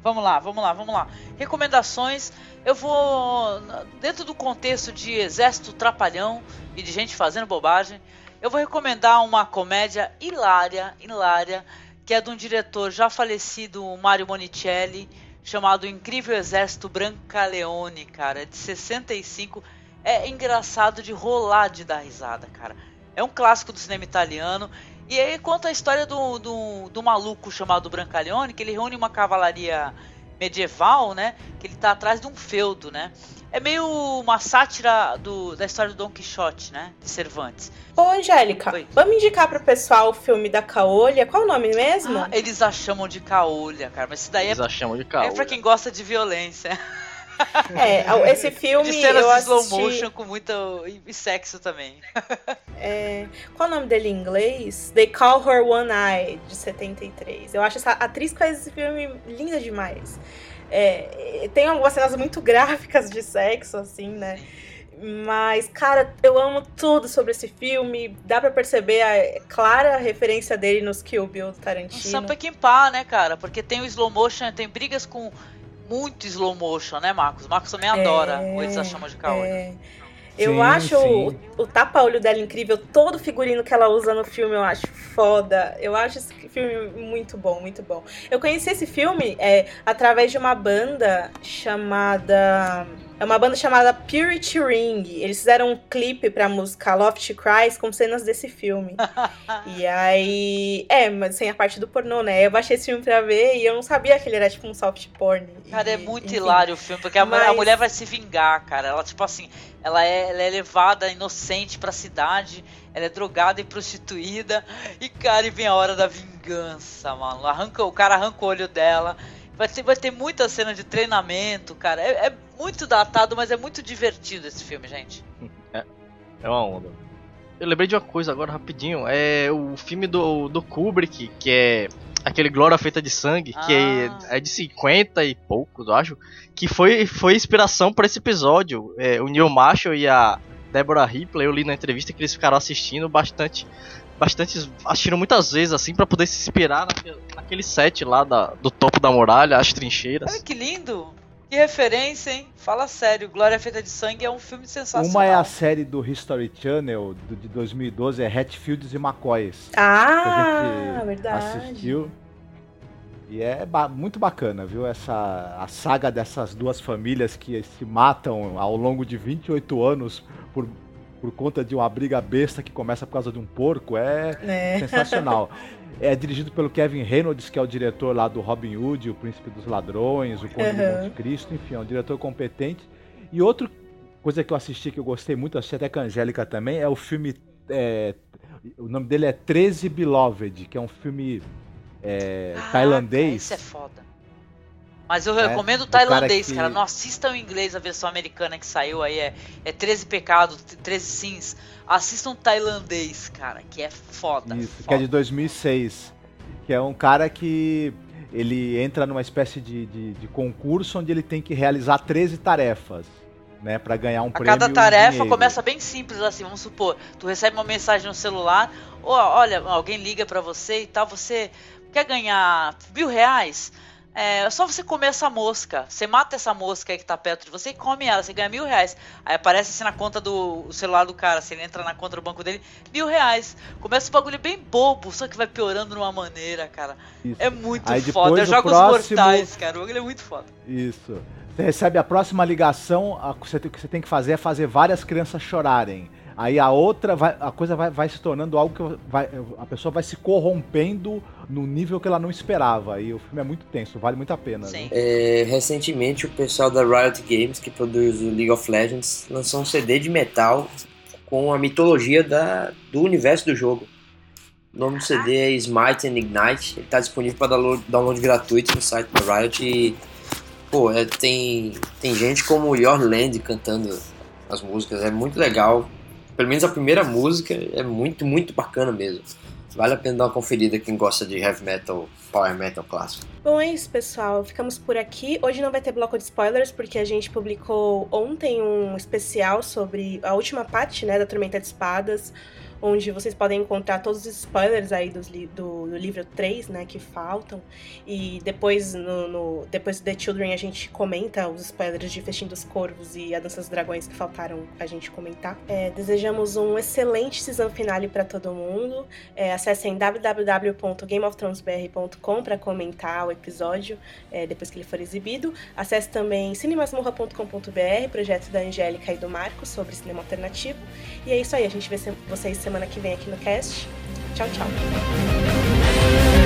Vamos lá, vamos lá, vamos lá. Recomendações. Eu vou. Dentro do contexto de exército trapalhão e de gente fazendo bobagem, eu vou recomendar uma comédia hilária, hilária, que é de um diretor já falecido, Mario Monicelli, chamado Incrível Exército Brancaleone, cara, de 65. É engraçado de rolar de dar risada, cara. É um clássico do cinema italiano. E aí conta a história do, do, do maluco chamado Brancaleone, que ele reúne uma cavalaria medieval, né? Que ele tá atrás de um feudo, né? É meio uma sátira do, da história do Don Quixote, né? De Cervantes. Ô, Angélica, Oi. vamos indicar pro pessoal o filme da Caolha. Qual o nome mesmo? Ah, eles a chamam de Caolha, cara. Mas isso daí eles é, a chamam de Caolha. é pra quem gosta de violência. É, esse filme. De cenas eu assisti... slow motion com muito. e sexo também. É, qual é o nome dele em inglês? They Call Her One Eye, de 73. Eu acho essa atriz que faz esse filme linda demais. É, tem algumas cenas muito <laughs> gráficas de sexo, assim, né? Mas, cara, eu amo tudo sobre esse filme. Dá pra perceber a clara referência dele nos Kill Bill do Tarantino. Um Sam Peckinpah, né, cara? Porque tem o slow motion, tem brigas com muito slow motion, né, Marcos? Marcos também adora é, Eles a Chama de Caolho. É. Eu sim, acho sim. o, o tapa-olho dela incrível, todo o figurino que ela usa no filme eu acho foda. Eu acho esse filme muito bom, muito bom. Eu conheci esse filme é, através de uma banda chamada é uma banda chamada Purity Ring. Eles fizeram um clipe pra música Loft Cries com cenas desse filme. <laughs> e aí. É, mas sem a parte do pornô, né? Eu baixei esse filme pra ver e eu não sabia que ele era tipo um soft porn. Cara, é muito enfim. hilário o filme, porque a, mas... a, mulher vai se vingar, cara. Ela, tipo assim, ela é, ela é levada inocente pra cidade, ela é drogada e prostituída. E, cara, e vem a hora da vingança, mano. Arranca, o cara arranca o olho dela. Vai ter, vai ter muita cena de treinamento, cara. É, é muito datado, mas é muito divertido esse filme, gente. <laughs> É, é uma onda. Eu lembrei de uma coisa agora rapidinho. É o filme do, do Kubrick, que é aquele Glória Feita de Sangue, ah. que é, ah. é, de 50 e poucos, eu acho. Que foi, foi inspiração para esse episódio. É, o Neil Marshall e a Deborah Ripley, eu li na entrevista que eles ficaram assistindo bastante bastante. assistiram muitas vezes, assim, para poder se inspirar naquele, naquele set lá da, do topo da muralha, as trincheiras. Olha que lindo! Que referência, hein? Fala sério, Glória Feita de Sangue é um filme sensacional. Uma é a série do History Channel do, de 2012, é Hatfields e McCoys. Ah, verdade. Assistiu. E é ba muito bacana, viu? Essa a saga dessas duas famílias que se matam ao longo de 28 anos por, por conta de uma briga besta que começa por causa de um porco é, É. sensacional. <laughs> é dirigido pelo Kevin Reynolds, que é o diretor lá do Robin Hood, o Príncipe dos Ladrões, o Conde de Uhum. Monte Cristo, enfim, é um diretor competente. E outra coisa que eu assisti que eu gostei muito, assisti até com a Angélica também, é o filme. é, o nome dele é 13 Beloved, que é um filme é, Caraca, tailandês. Isso é foda. Mas eu É, recomendo o do cara tailandês, que- cara. Não assistam em inglês a versão americana que saiu aí. É, é 13 pecados, 13 sims. Assistam tailandês, cara, que é foda. Isso, que foda. é de 2006. Que é um cara que ele entra numa espécie de, de, de concurso onde ele tem que realizar 13 tarefas, né, para ganhar um A prêmio. cada tarefa começa bem simples, assim, vamos supor, tu recebe uma mensagem no celular, ou olha, alguém liga pra você e tal, você quer ganhar mil reais? É só você comer essa mosca. Você mata essa mosca aí que tá perto de você e come ela, você ganha mil reais. Aí aparece assim na conta do celular do cara, se ele entra na conta do banco dele, mil reais. Começa um bagulho bem bobo, só que vai piorando de uma maneira, cara. Isso. É muito Aí foda. Eu o jogo próximo- os mortais, cara. O bagulho é muito foda. Isso. Você recebe a próxima ligação, a- você o que você tem que fazer é fazer várias crianças chorarem. Aí a outra, vai, a coisa vai, vai se tornando algo que vai, a pessoa vai se corrompendo no nível que ela não esperava. E o filme é muito tenso, vale muito a pena. Sim. viu? É, recentemente, o pessoal da Riot Games, que produz o League of Legends, lançou um CD de metal com a mitologia da, do universo do jogo. O nome do CD é Smite and Ignite. Ele está disponível para download, download gratuito no site da Riot. E, pô, é, tem, tem gente como o Your Land cantando as músicas. É muito legal. Pelo menos a primeira música é muito, muito bacana mesmo. Vale a pena dar uma conferida quem gosta de heavy metal, power metal clássico. Bom, é isso, pessoal. Ficamos por aqui. Hoje não vai ter bloco de spoilers, porque a gente publicou ontem um especial sobre a última parte, né, da Tormenta de Espadas, onde vocês podem encontrar todos os spoilers aí do, do livro 3, né, que faltam. E depois, no, no- depois do The Children, a gente comenta os spoilers de Festim dos Corvos e A Dança dos Dragões que faltaram a gente comentar. É, desejamos um excelente season finale para todo mundo. É, acessem www.gameofthronesbr.com para comentar o episódio é, depois que ele for exibido. Acesse também cinemasmurra.com.br, projeto da Angélica e do Marcos sobre cinema alternativo. E é isso aí, a gente vê vocês semana que vem aqui no cast. Tchau, tchau.